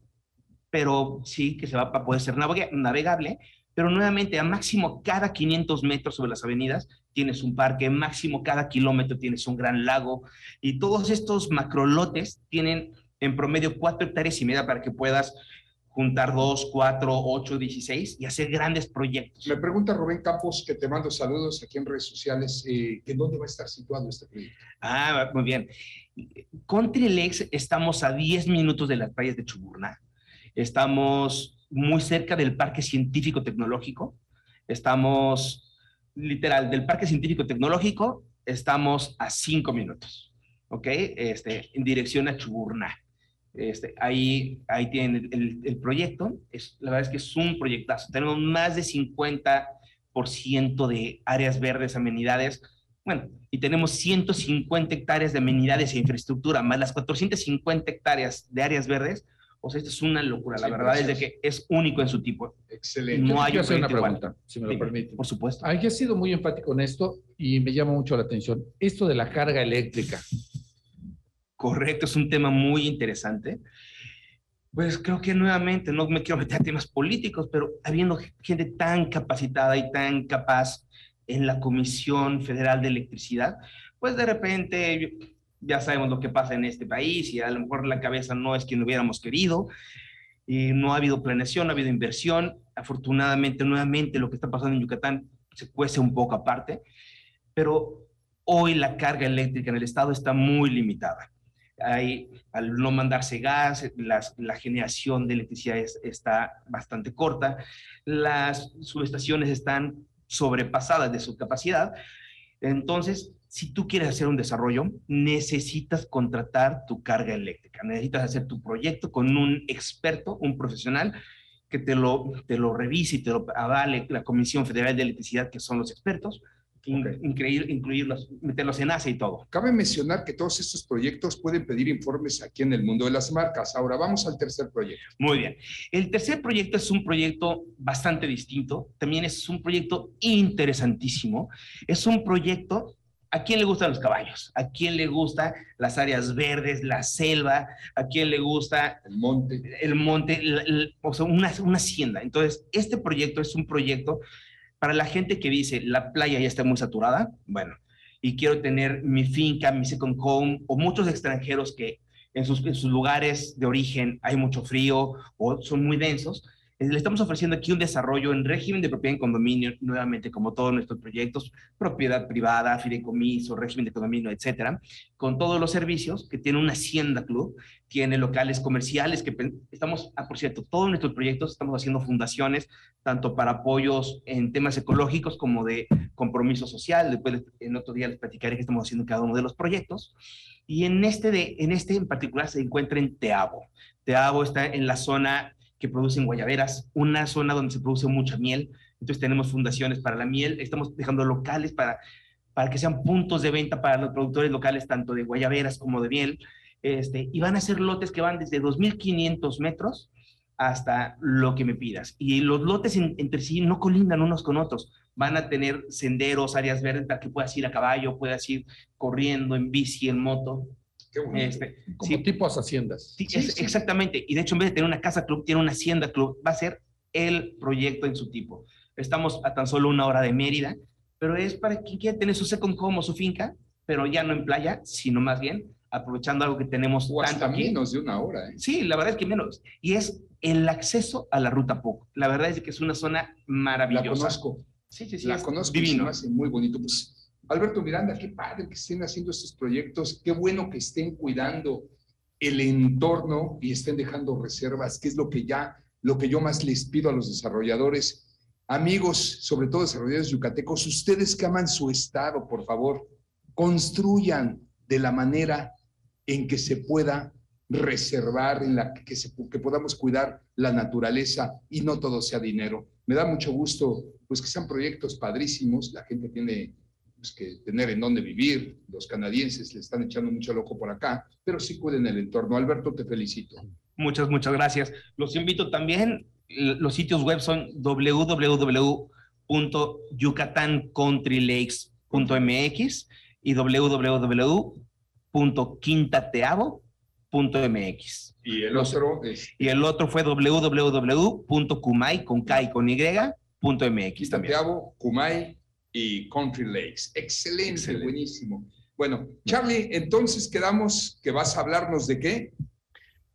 pero sí que se va a poder ser navegable pero nuevamente a máximo cada 500 metros sobre las avenidas tienes un parque, máximo cada kilómetro tienes un gran lago y todos estos macrolotes tienen en promedio 4 hectáreas y media para que puedas juntar 2, 4, 8, 16 y hacer grandes proyectos. Me pregunta Rubén Campos, que te mando saludos aquí en redes sociales, eh, ¿en dónde va a estar situado este proyecto? Ah, muy bien. Country Lakes estamos a 10 minutos de las playas de Chuburná. Estamos muy cerca del Parque Científico Tecnológico. Estamos, literal, del Parque Científico Tecnológico, estamos a cinco minutos, ¿ok? Este, en dirección a Chuburná. Este, ahí, ahí tienen el, el, proyecto. Es, la verdad es que es un proyectazo. Tenemos más de 50% de áreas verdes, amenidades. Bueno, y tenemos 150 hectáreas de amenidades e infraestructura, más las 450 hectáreas de áreas verdes o sea, esto es una locura. La sí, verdad es de que es único en su tipo. Excelente. No hay Quiero hacer una pregunta, igual. si me lo sí, permite. Por supuesto. Aquí ha sido muy enfático en esto y me llama mucho la atención. Esto de la carga eléctrica. Correcto, es un tema muy interesante. Pues creo que nuevamente, no me quiero meter a temas políticos, pero habiendo gente tan capacitada y tan capaz en la Comisión Federal de Electricidad, pues de repente ya sabemos lo que pasa en este país y a lo mejor la cabeza no es quien hubiéramos querido, y no ha habido planeación, no ha habido inversión. Afortunadamente, nuevamente, lo que está pasando en Yucatán se cuece un poco aparte, pero hoy la carga eléctrica en el estado está muy limitada. Hay, al no mandarse gas, la generación de electricidad está bastante corta, las subestaciones están sobrepasadas de su capacidad. Entonces, si tú quieres hacer un desarrollo, necesitas contratar tu carga eléctrica, necesitas hacer tu proyecto con un experto, un profesional que te lo, te lo revise y te lo avale la Comisión Federal de Electricidad, que son los expertos, increíble, incluirlos, meterlos en ACE y todo. Cabe mencionar que todos estos proyectos pueden pedir informes aquí en el mundo de las marcas. Ahora vamos al tercer proyecto. Muy bien. El tercer proyecto es un proyecto bastante distinto. También es un proyecto interesantísimo. Es un proyecto ¿A quién le gustan los caballos? ¿A quién le gustan las áreas verdes, la selva? ¿A quién le gusta el monte? El monte, o sea, una, una, hacienda. Entonces, este proyecto es un proyecto para la gente que dice, la playa ya está muy saturada, bueno, y quiero tener mi finca, mi second home, o muchos extranjeros que en sus, en sus lugares de origen hay mucho frío o son muy densos, le estamos ofreciendo aquí un desarrollo en régimen de propiedad en condominio, nuevamente como todos nuestros proyectos, propiedad privada, fideicomiso, régimen de condominio, etcétera, con todos los servicios que tiene una hacienda club, tiene locales comerciales que estamos, ah, por cierto, todos nuestros proyectos estamos haciendo fundaciones, tanto para apoyos en temas ecológicos como de compromiso social. Después, en otro día les platicaré qué estamos haciendo en cada uno de los proyectos. Y en este, de, en este en particular se encuentra en Teabo. Teabo está en la zona que producen guayaberas, una zona donde se produce mucha miel. Entonces tenemos fundaciones para la miel, estamos dejando locales para, para que sean puntos de venta para los productores locales, tanto de guayaberas como de miel. Este, y van a ser lotes que van desde 2.500 metros hasta lo que me pidas. Y los lotes entre sí no colindan unos con otros. Van a tener senderos, áreas verdes para que puedas ir a caballo, puedas ir corriendo, en bici, en moto. Este, Como tipos haciendas. Sí, exactamente. Y de hecho, en vez de tener una casa club, tiene una hacienda club. Va a ser el proyecto en su tipo. Estamos a tan solo una hora de Mérida, pero es para quien quiera tener su second home o su finca, pero ya no en playa, sino más bien aprovechando algo que tenemos o hasta menos de una hora. ¿eh? Sí, la verdad es que menos. Y es el acceso a la ruta POC. La verdad es que es una zona maravillosa. La conozco. Sí, sí, sí. La conozco. Divino. Se muy bonito. Pues Alberto Miranda, qué padre que estén haciendo estos proyectos, qué bueno que estén cuidando el entorno y estén dejando reservas, que es lo que ya, lo que yo más les pido a los desarrolladores. Amigos, sobre todo desarrolladores yucatecos, ustedes que aman su estado, por favor, construyan de la manera en que se pueda reservar, en la que, que podamos cuidar la naturaleza y no todo sea dinero. Me da mucho gusto, pues que sean proyectos padrísimos, la gente tiene pues, que tener en dónde vivir. Los canadienses le están echando mucho loco por acá, pero sí cuiden el entorno. Alberto, te felicito. Muchas, muchas gracias. Los invito también, los sitios web son www.yucatancountry.lakes.mx y www.quintateavo.mx. Y el otro es... Y el otro fue www.kumai, con K y con Y, punto MX también. Kumai, y Country Lakes. Excelente, buenísimo. Bueno, Charlie, entonces quedamos que vas a hablarnos de qué?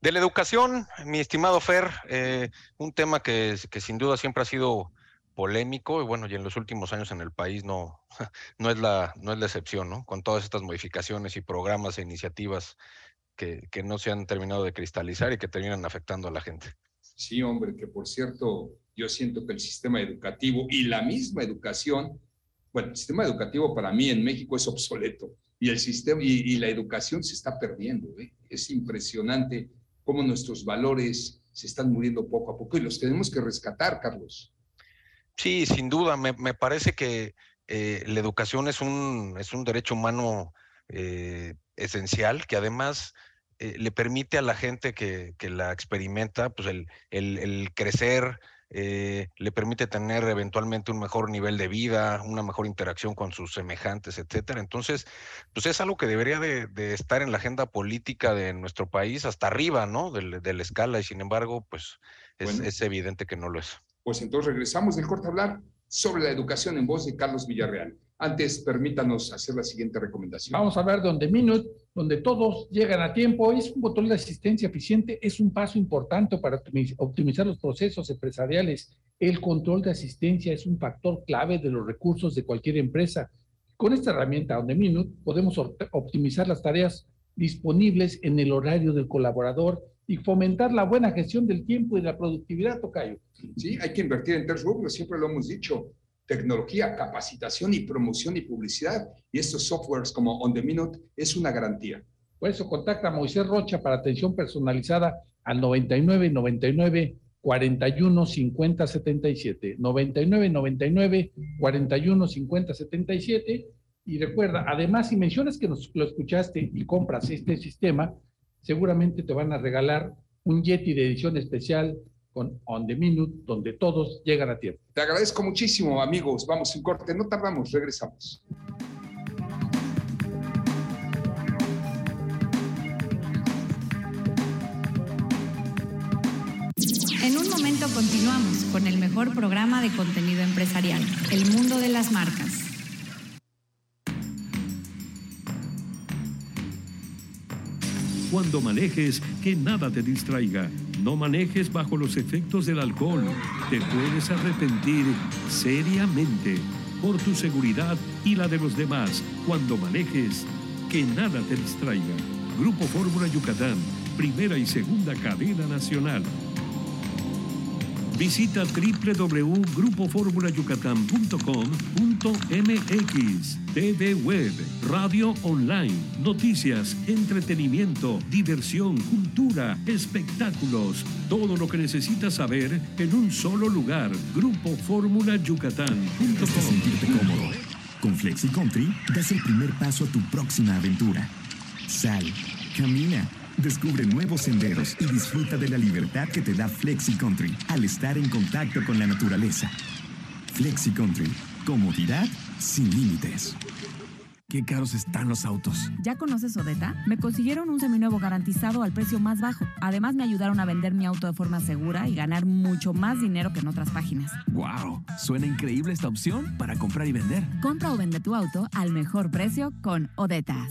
De la educación, mi estimado Fer, eh, un tema que, que, sin duda siempre ha sido polémico y bueno, y en los últimos años en el país no, [LAUGHS] no, es, la, no es la excepción, ¿no? Con todas estas modificaciones y programas e iniciativas que, que no se han terminado de cristalizar y que terminan afectando a la gente. Sí, hombre, que por cierto, yo siento que el sistema educativo y la misma educación bueno, el sistema educativo para mí en México es obsoleto y el sistema y, la educación se está perdiendo. ¿eh? Es impresionante cómo nuestros valores se están muriendo poco a poco y los tenemos que rescatar, Carlos. Sí, sin duda. Me, parece que eh, la educación es un, es un derecho humano eh, esencial que además le permite a la gente que, la experimenta pues el, el crecer, eh, le permite tener eventualmente un mejor nivel de vida, una mejor interacción con sus semejantes, etcétera. Entonces, pues es algo que debería de, estar en la agenda política de nuestro país hasta arriba, ¿no? De, la escala, y sin embargo, pues es, es evidente que no lo es. Pues entonces regresamos del corte a hablar sobre la educación en voz de Carlos Villarreal. Antes, permítanos hacer la siguiente recomendación. Vamos a hablar de On Minute, donde todos llegan a tiempo. Es un botón de asistencia eficiente, es un paso importante para optimizar los procesos empresariales. El control de asistencia es un factor clave de los recursos de cualquier empresa. Con esta herramienta On Minute podemos optimizar las tareas disponibles en el horario del colaborador y fomentar la buena gestión del tiempo y la productividad, Tocayo. Sí, hay que invertir en rubros, siempre lo hemos dicho tecnología, capacitación y promoción y publicidad. Y estos softwares como On The Minute es una garantía. Por eso contacta a Moisés Rocha para atención personalizada al 99 99 41 50 77. 99 99 41 50 77. Y recuerda, además, si mencionas que nos lo escuchaste y compras este sistema, seguramente te van a regalar un Yeti de edición especial con On the Minute, donde todos llegan a tiempo. Te agradezco muchísimo, amigos. Vamos en corte, no tardamos, regresamos. En un momento continuamos con el mejor programa de contenido empresarial, El Mundo de las Marcas. Cuando manejes, que nada te distraiga. No manejes bajo los efectos del alcohol. Te puedes arrepentir seriamente por tu seguridad y la de los demás. Cuando manejes, que nada te distraiga. Grupo Fórmula Yucatán, primera y segunda cadena nacional. Visita www.grupoformulayucatán.com.mx TV Web, radio online, noticias, entretenimiento, diversión, cultura, espectáculos. Todo lo que necesitas saber en un solo lugar. Grupo Fórmula Yucatán.com. sentirte cómodo. Con Flexi Country das el primer paso a tu próxima aventura. Sal, camina Descubre nuevos senderos y disfruta de la libertad que te da Flexi Country al estar en contacto con la naturaleza. Flexi Country, comodidad sin límites. Qué caros están los autos. ¿Ya conoces Odeta? Me consiguieron un seminuevo garantizado al precio más bajo. Además, me ayudaron a vender mi auto de forma segura y ganar mucho más dinero que en otras páginas. ¡Wow! Suena increíble esta opción para comprar y vender. Compra o vende tu auto al mejor precio con Odeta.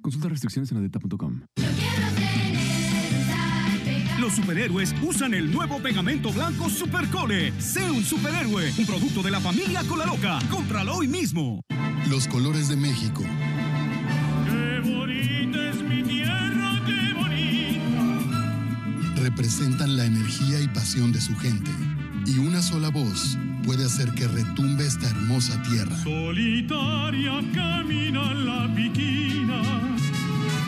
Consulta restricciones en adeta.com. Los superhéroes usan el nuevo pegamento blanco Supercole. Sé un superhéroe, un producto de la familia Cola Loca. Cómpralo hoy mismo. Los colores de México. Qué bonita es mi tierra, qué bonita. Representan la energía y pasión de su gente. Y una sola voz puede hacer que retumbe esta hermosa tierra. Solitaria camina la piquina.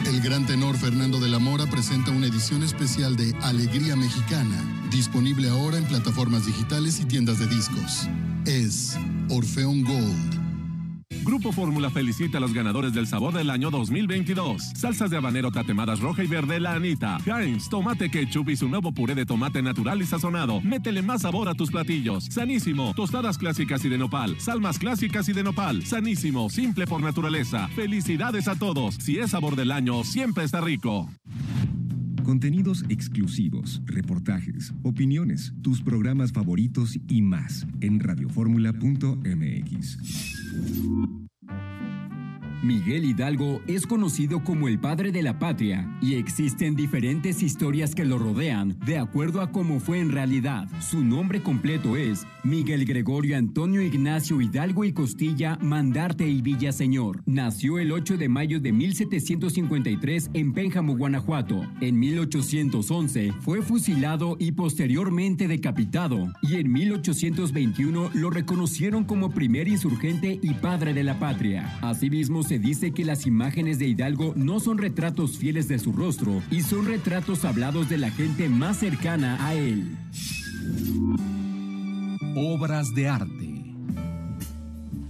El gran tenor Fernando de la Mora presenta una edición especial de Alegría Mexicana, disponible ahora en plataformas digitales y tiendas de discos. Es Orfeón Gold. Grupo Fórmula felicita a los ganadores del sabor del año 2022. Salsas de habanero tatemadas roja y verde La Anita. Heinz, tomate ketchup y su nuevo puré de tomate natural y sazonado. Métele más sabor a tus platillos. Sanísimo, tostadas clásicas y de nopal. Salmas clásicas y de nopal. Sanísimo, simple por naturaleza. Felicidades a todos. Si es sabor del año, siempre está rico. Contenidos exclusivos, reportajes, opiniones, tus programas favoritos y más en radioformula.mx. Miguel Hidalgo es conocido como el padre de la patria y existen diferentes historias que lo rodean de acuerdo a cómo fue en realidad. Su nombre completo es Miguel Gregorio Antonio Ignacio Hidalgo y Costilla Mandarte y Villaseñor. Nació el 8 de mayo de 1753 en Pénjamo, Guanajuato. En 1811 fue fusilado y posteriormente decapitado y en 1821 lo reconocieron como primer insurgente y padre de la patria. Asimismo se dice que las imágenes de Hidalgo no son retratos fieles de su rostro y son retratos hablados de la gente más cercana a él. Obras de arte.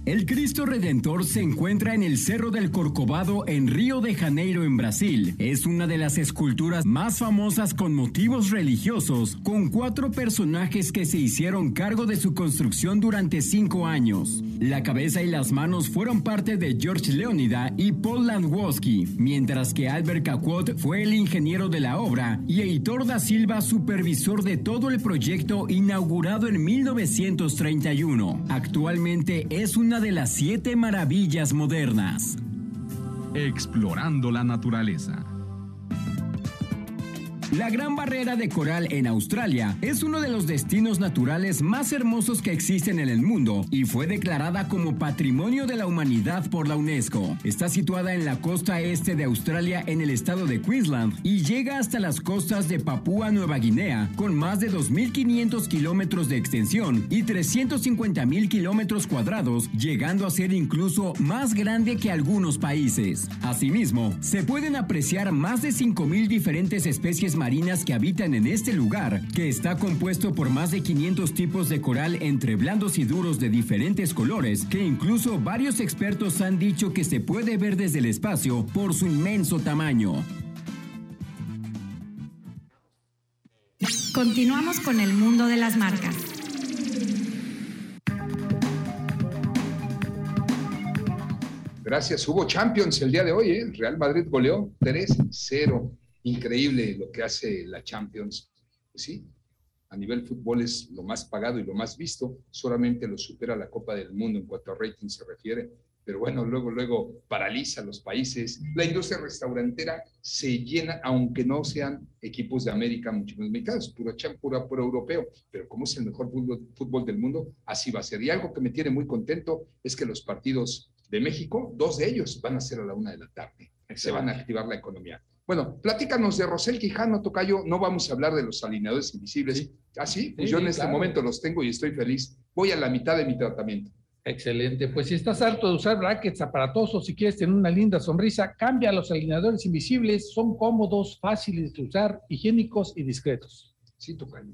El Cristo Redentor se encuentra en el Cerro del Corcovado en Río de Janeiro, en Brasil. Es una de las esculturas más famosas con motivos religiosos, con cuatro personajes que se hicieron cargo de su construcción durante cinco años. La cabeza y las manos fueron parte de George Leonida y Paul Landwoski, mientras que Albert Caquot fue el ingeniero de la obra y Heitor da Silva supervisor de todo el proyecto inaugurado en 1931. Actualmente es una de las siete maravillas modernas. Explorando la naturaleza. La Gran Barrera de Coral en Australia es uno de los destinos naturales más hermosos que existen en el mundo y fue declarada como Patrimonio de la Humanidad por la UNESCO. Está situada en la costa este de Australia en el estado de Queensland y llega hasta las costas de Papúa Nueva Guinea con más de 2.500 kilómetros de extensión y 350.000 kilómetros cuadrados, llegando a ser incluso más grande que algunos países. Asimismo, se pueden apreciar más de 5.000 diferentes especies marinas que habitan en este lugar, que está compuesto por más de 500 tipos de coral entre blandos y duros de diferentes colores, que incluso varios expertos han dicho que se puede ver desde el espacio por su inmenso tamaño. Continuamos con el mundo de las marcas. Gracias. Hubo Champions el día de hoy, ¿eh? Real Madrid goleó 3-0. Increíble lo que hace la Champions. Pues sí, a nivel fútbol es lo más pagado y lo más visto. Solamente lo supera la Copa del Mundo en cuanto a rating se refiere. Pero bueno, luego, luego paraliza los países. La industria restaurantera se llena, aunque no sean equipos de América mucho más mexicanos, pura pura, pura europeo. Pero como es el mejor fútbol, fútbol del mundo, así va a ser. Y algo que me tiene muy contento es que los partidos de México, dos de ellos van a ser a la una de la tarde. Se van a activar la economía. Bueno, platícanos de Rosel Quijano, Tocayo. No vamos a hablar de los alineadores invisibles. ¿Ah, sí? Pues Sí, yo en sí, este claro. momento los tengo y estoy feliz. Voy a la mitad de mi tratamiento. Excelente. Pues si estás harto de usar brackets aparatosos, si quieres tener una linda sonrisa, cambia a los alineadores invisibles. Son cómodos, fáciles de usar, higiénicos y discretos. Sí, Tocayo.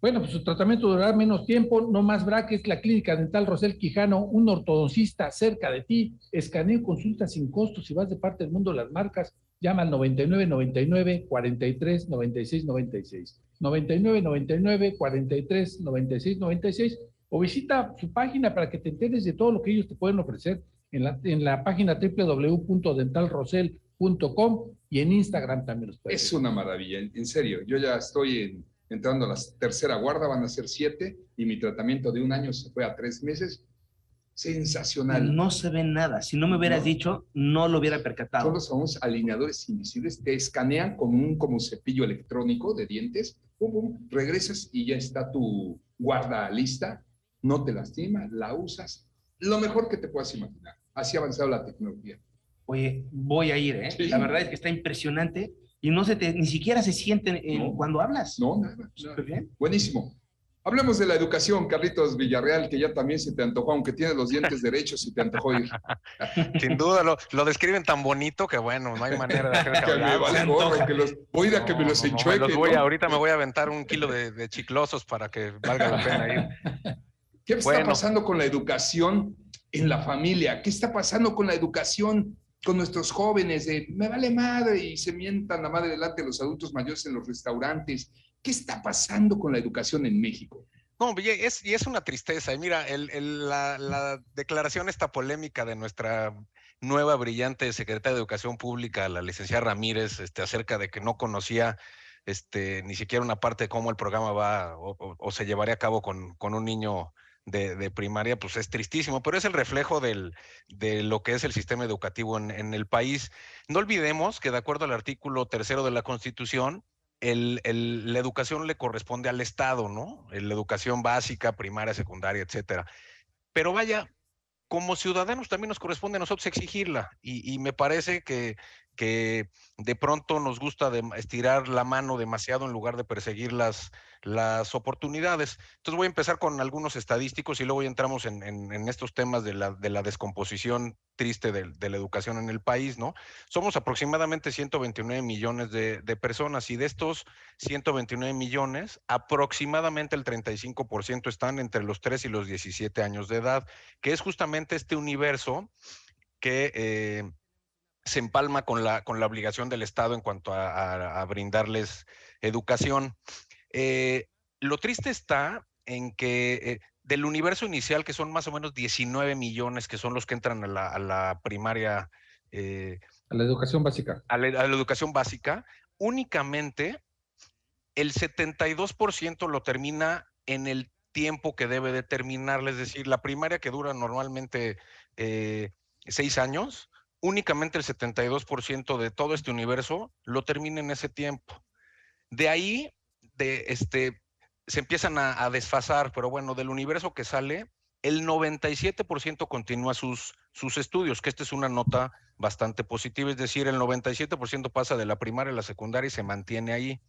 Bueno, pues su tratamiento durará menos tiempo, no más brackets. La Clínica Dental Rosel Quijano, un ortodoncista cerca de ti. Escaneo consulta sin costo si vas de parte del mundo de las marcas. Llama al 99 99 43 96 96. 99 99 43 96 96 o visita su página para que te enteres de todo lo que ellos te pueden ofrecer en la, en la página www.dentalrosel.com y en Instagram también los puedes Es una maravilla, en, serio. Yo ya estoy en- entrando a la tercera guarda, van a ser siete, y mi tratamiento de un año se fue a tres meses. Sensacional. No se ve nada. Si no me hubieras No. dicho, no lo hubiera percatado. Son los famosos alineadores invisibles, te escanean con un como cepillo electrónico de dientes, pum, pum, regresas y ya está tu guarda lista, no te lastima, la usas, lo mejor que te puedas imaginar. Así ha avanzado la tecnología. Oye, voy a ir, ¿eh? Sí. La verdad es que está impresionante y no se te, ni siquiera se siente en- No. cuando hablas. No, nada. Bien. Buenísimo. Hablemos de la educación, Carlitos Villarreal, que ya también se te antojó, aunque tienes los dientes derechos, se te antojó ir. [LAUGHS] Sin duda, lo, lo describen tan bonito que bueno, no hay manera de hacer [LAUGHS] Que me vale gorro, que los, voy a ir a que me los No, no, me enchueque. ahorita me voy a aventar un kilo de, de chiclosos para que valga la pena ir. [LAUGHS] ¿Qué está Bueno. pasando con la educación en la familia? ¿Qué está pasando con la educación con nuestros jóvenes? De, me vale madre y se mientan la madre delante de los adultos mayores en los restaurantes. ¿Qué está pasando con la educación en México? No, y es, y es una tristeza. Y mira, la, la declaración esta polémica de nuestra nueva brillante secretaria de Educación Pública, la licenciada Ramírez, este, acerca de que no conocía este, ni siquiera una parte de cómo el programa va o, se llevaría a cabo con, un niño de, primaria, pues es tristísimo, pero es el reflejo de lo que es el sistema educativo en el país. No olvidemos que de acuerdo al artículo tercero de la Constitución, el- la educación le corresponde al Estado, ¿no? La educación básica, primaria, secundaria, etcétera. Pero vaya, como ciudadanos también nos corresponde a nosotros exigirla y me parece que, que de pronto nos gusta estirar la mano demasiado en lugar de perseguir las, las oportunidades. Entonces voy a empezar con algunos estadísticos y luego entramos en, en- estos temas de la, de la descomposición triste de, de la educación en el país, ¿no? Somos aproximadamente 129 millones de, de personas y de estos 129 millones, aproximadamente el 35% están entre los 3 y los 17 años de edad, que es justamente este universo que... eh, se empalma con la, con la obligación del Estado en cuanto a, a- a brindarles educación. Eh, lo triste está en que eh, del universo inicial, que son más o menos 19 millones, que son los que entran a la, a la primaria, eh, A la educación básica. a la, a la educación básica, únicamente el 72% lo termina en el tiempo que debe de terminar, es decir, la primaria que dura normalmente seis años, únicamente el 72% de todo este universo lo termina en ese tiempo. De ahí, este, se empiezan a, a desfasar, pero bueno, del universo que sale, el 97% continúa sus, estudios, que esta es una nota bastante positiva, es decir, el 97% pasa de la primaria a la secundaria y se mantiene ahí.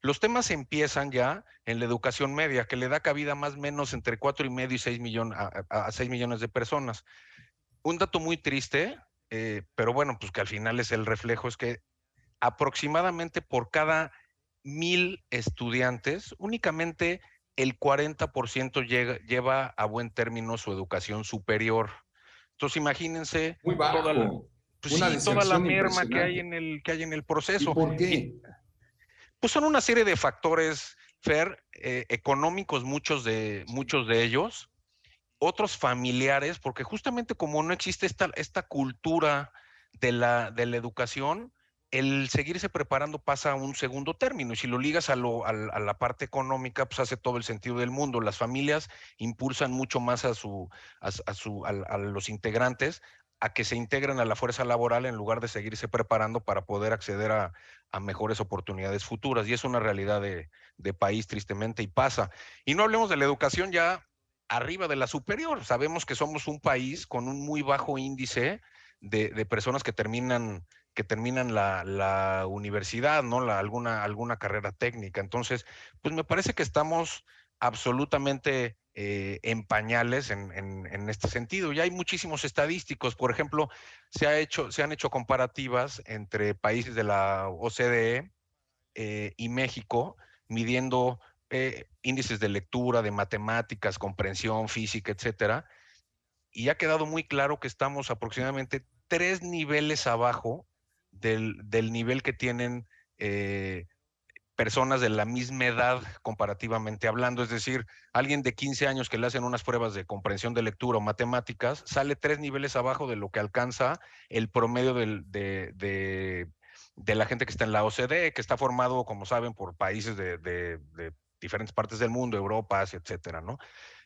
Los temas empiezan ya en la educación media, que le da cabida más o menos entre cuatro y medio y 6 millones, a, a- a 6 millones de personas. Un dato muy triste, eh, pero bueno, pues que al final es el reflejo, es que aproximadamente por cada mil estudiantes, únicamente el 40% llega, lleva a buen término su educación superior. Entonces imagínense Muy bajo. toda la, pues Una sí, toda la deserción merma que hay en el, que hay en el proceso. ¿Y por qué? Y- pues son una serie de factores, Fer, eh, económicos, muchos de, muchos de ellos, otros familiares, porque justamente como no existe esta, esta cultura de la, de la educación, el seguirse preparando pasa a un segundo término. Y si lo ligas a, lo, a la parte económica, pues hace todo el sentido del mundo. Las familias impulsan mucho más a, su, a, su, los integrantes a que se integren a la fuerza laboral en lugar de seguirse preparando para poder acceder a, a mejores oportunidades futuras. Y es una realidad de, de país, tristemente, y pasa. Y no hablemos de la educación ya arriba de la superior. Sabemos que somos un país con un muy bajo índice de, personas que terminan que terminan la, universidad, ¿no? Alguna, alguna carrera técnica. Entonces, pues me parece que estamos absolutamente eh, en pañales en, en- en este sentido. Y hay muchísimos estadísticos. Por ejemplo, se, ha hecho, se han hecho comparativas entre países de la OCDE eh, y México, midiendo eh, índices de lectura, de matemáticas, comprensión, física, etcétera. Y ha quedado muy claro que estamos aproximadamente tres niveles abajo del, del nivel que tienen eh, personas de la misma edad comparativamente hablando, es decir, alguien de 15 años que le hacen unas pruebas de comprensión de lectura o matemáticas, sale tres niveles abajo de lo que alcanza el promedio de, de- de la gente que está en la OCDE, que está formado, como saben, por países de diferentes partes del mundo, Europa, Asia, etcétera, ¿no?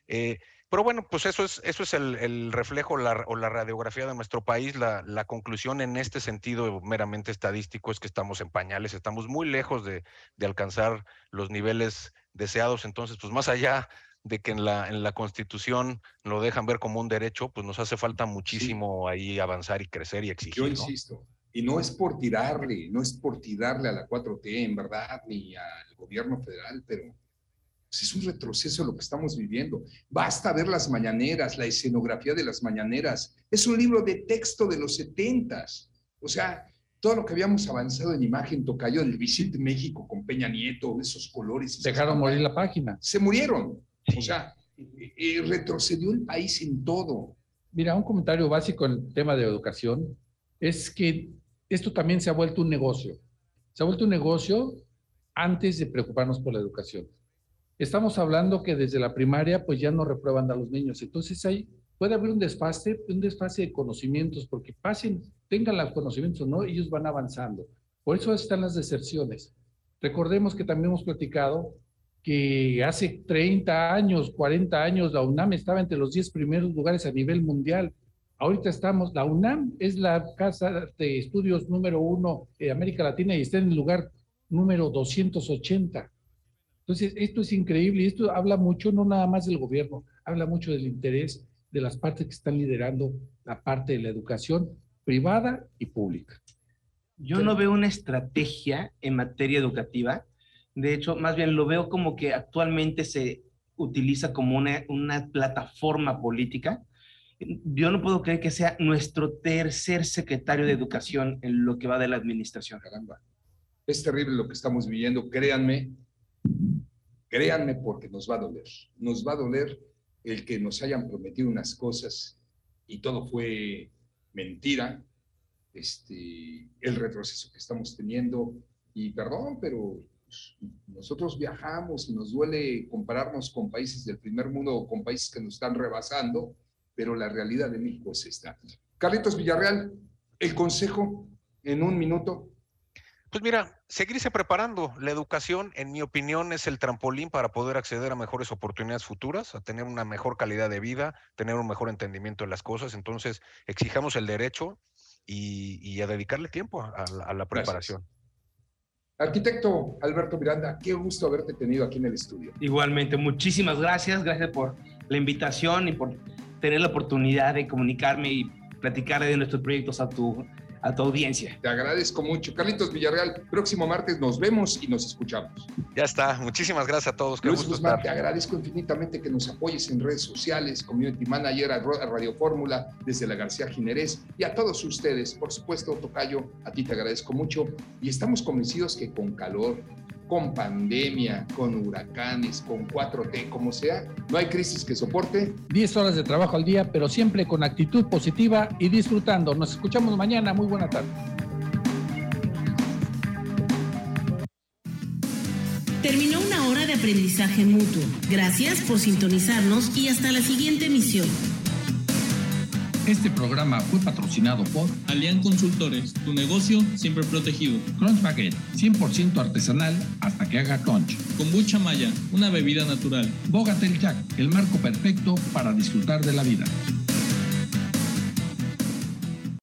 Eh, pero bueno, pues eso es, eso es el, el reflejo la- o la radiografía de nuestro país. La, la conclusión en este sentido meramente estadístico es que estamos en pañales, estamos muy lejos de, de alcanzar los niveles deseados. Entonces, pues más allá de que en la, en la Constitución lo dejan ver como un derecho, pues nos hace falta muchísimo ahí avanzar y crecer y exigir. Yo ¿no? insisto, y no es por tirarle, no es por tirarle a la 4T, en verdad, ni al gobierno federal, pero pues, es un retroceso lo que estamos viviendo. Basta ver las mañaneras, la escenografía de las mañaneras. Es un libro de texto de los setentas. O sea, todo lo que habíamos avanzado en imagen tocayo del Vicente México con Peña Nieto, esos colores. Dejaron morir la página. se murieron. O sea, eh, eh, retrocedió el país en todo. Mira, un comentario básico en el tema de educación es que esto también se ha vuelto un negocio. Se ha vuelto un negocio antes de preocuparnos por la educación. Estamos hablando que desde la primaria pues ya no reprueban a los niños. Entonces ahí puede haber un desfase, un desfase de conocimientos, porque pasen, tengan los conocimientos o no, ellos van avanzando. Por eso están las deserciones. Recordemos que también hemos platicado que hace 30 años, 40 años, la UNAM estaba entre los 10 primeros lugares a nivel mundial. Ahorita estamos, la UNAM es la casa de estudios número uno de América Latina y está en el lugar número 280. Entonces, esto es increíble y esto habla mucho, no nada más del gobierno, habla mucho del interés de las partes que están liderando la parte de la educación privada y pública. Yo no veo una estrategia en materia educativa De hecho, más bien lo veo como que actualmente se utiliza como una, una plataforma política. Yo no puedo creer que sea nuestro tercer secretario de Educación en lo que va de la administración. Caramba. Es terrible lo que estamos viviendo, créanme, créanme porque nos va a doler. Nos va a doler el que nos hayan prometido unas cosas y todo fue mentira, este, el retroceso que estamos teniendo. Y perdón, pero pues, nosotros viajamos y nos duele compararnos con países del primer mundo o con países que nos están rebasando, pero la realidad de México es esta. Carlitos Villarreal, el consejo en un minuto. Pues mira, seguirse preparando. La educación, en mi opinión, es el trampolín para poder acceder a mejores oportunidades futuras, a tener una mejor calidad de vida, tener un mejor entendimiento de las cosas. Entonces, exijamos el derecho y, a dedicarle tiempo a, la, preparación. Arquitecto Alberto Miranda, qué gusto haberte tenido aquí en el estudio. Igualmente, muchísimas gracias. Gracias por la invitación y por tener la oportunidad de comunicarme y platicar de nuestros proyectos a tu a tu audiencia. Te agradezco mucho. Carlitos Villarreal, próximo martes nos vemos y nos escuchamos. Ya está. Muchísimas gracias a todos. Qué Luis Guzmán, te agradezco infinitamente que nos apoyes en redes sociales, Community Manager, a Radio Fórmula, desde la García Ginerés y a todos ustedes. Por supuesto, Tocayo, a ti te agradezco mucho y estamos convencidos que con calor, con pandemia, con huracanes, con 4T, como sea, no hay crisis que soporte. 10 horas de trabajo al día, pero siempre con actitud positiva y disfrutando. Nos escuchamos mañana. Muy buena tarde. Terminó una hora de aprendizaje mutuo. Gracias por sintonizarnos y hasta la siguiente emisión. Este programa fue patrocinado por Alian Consultores, tu negocio siempre protegido. Crunch Baguette, 100% artesanal hasta que haga crunch. Kombucha Maya, una bebida natural. Bogatel Jack, el marco perfecto para disfrutar de la vida.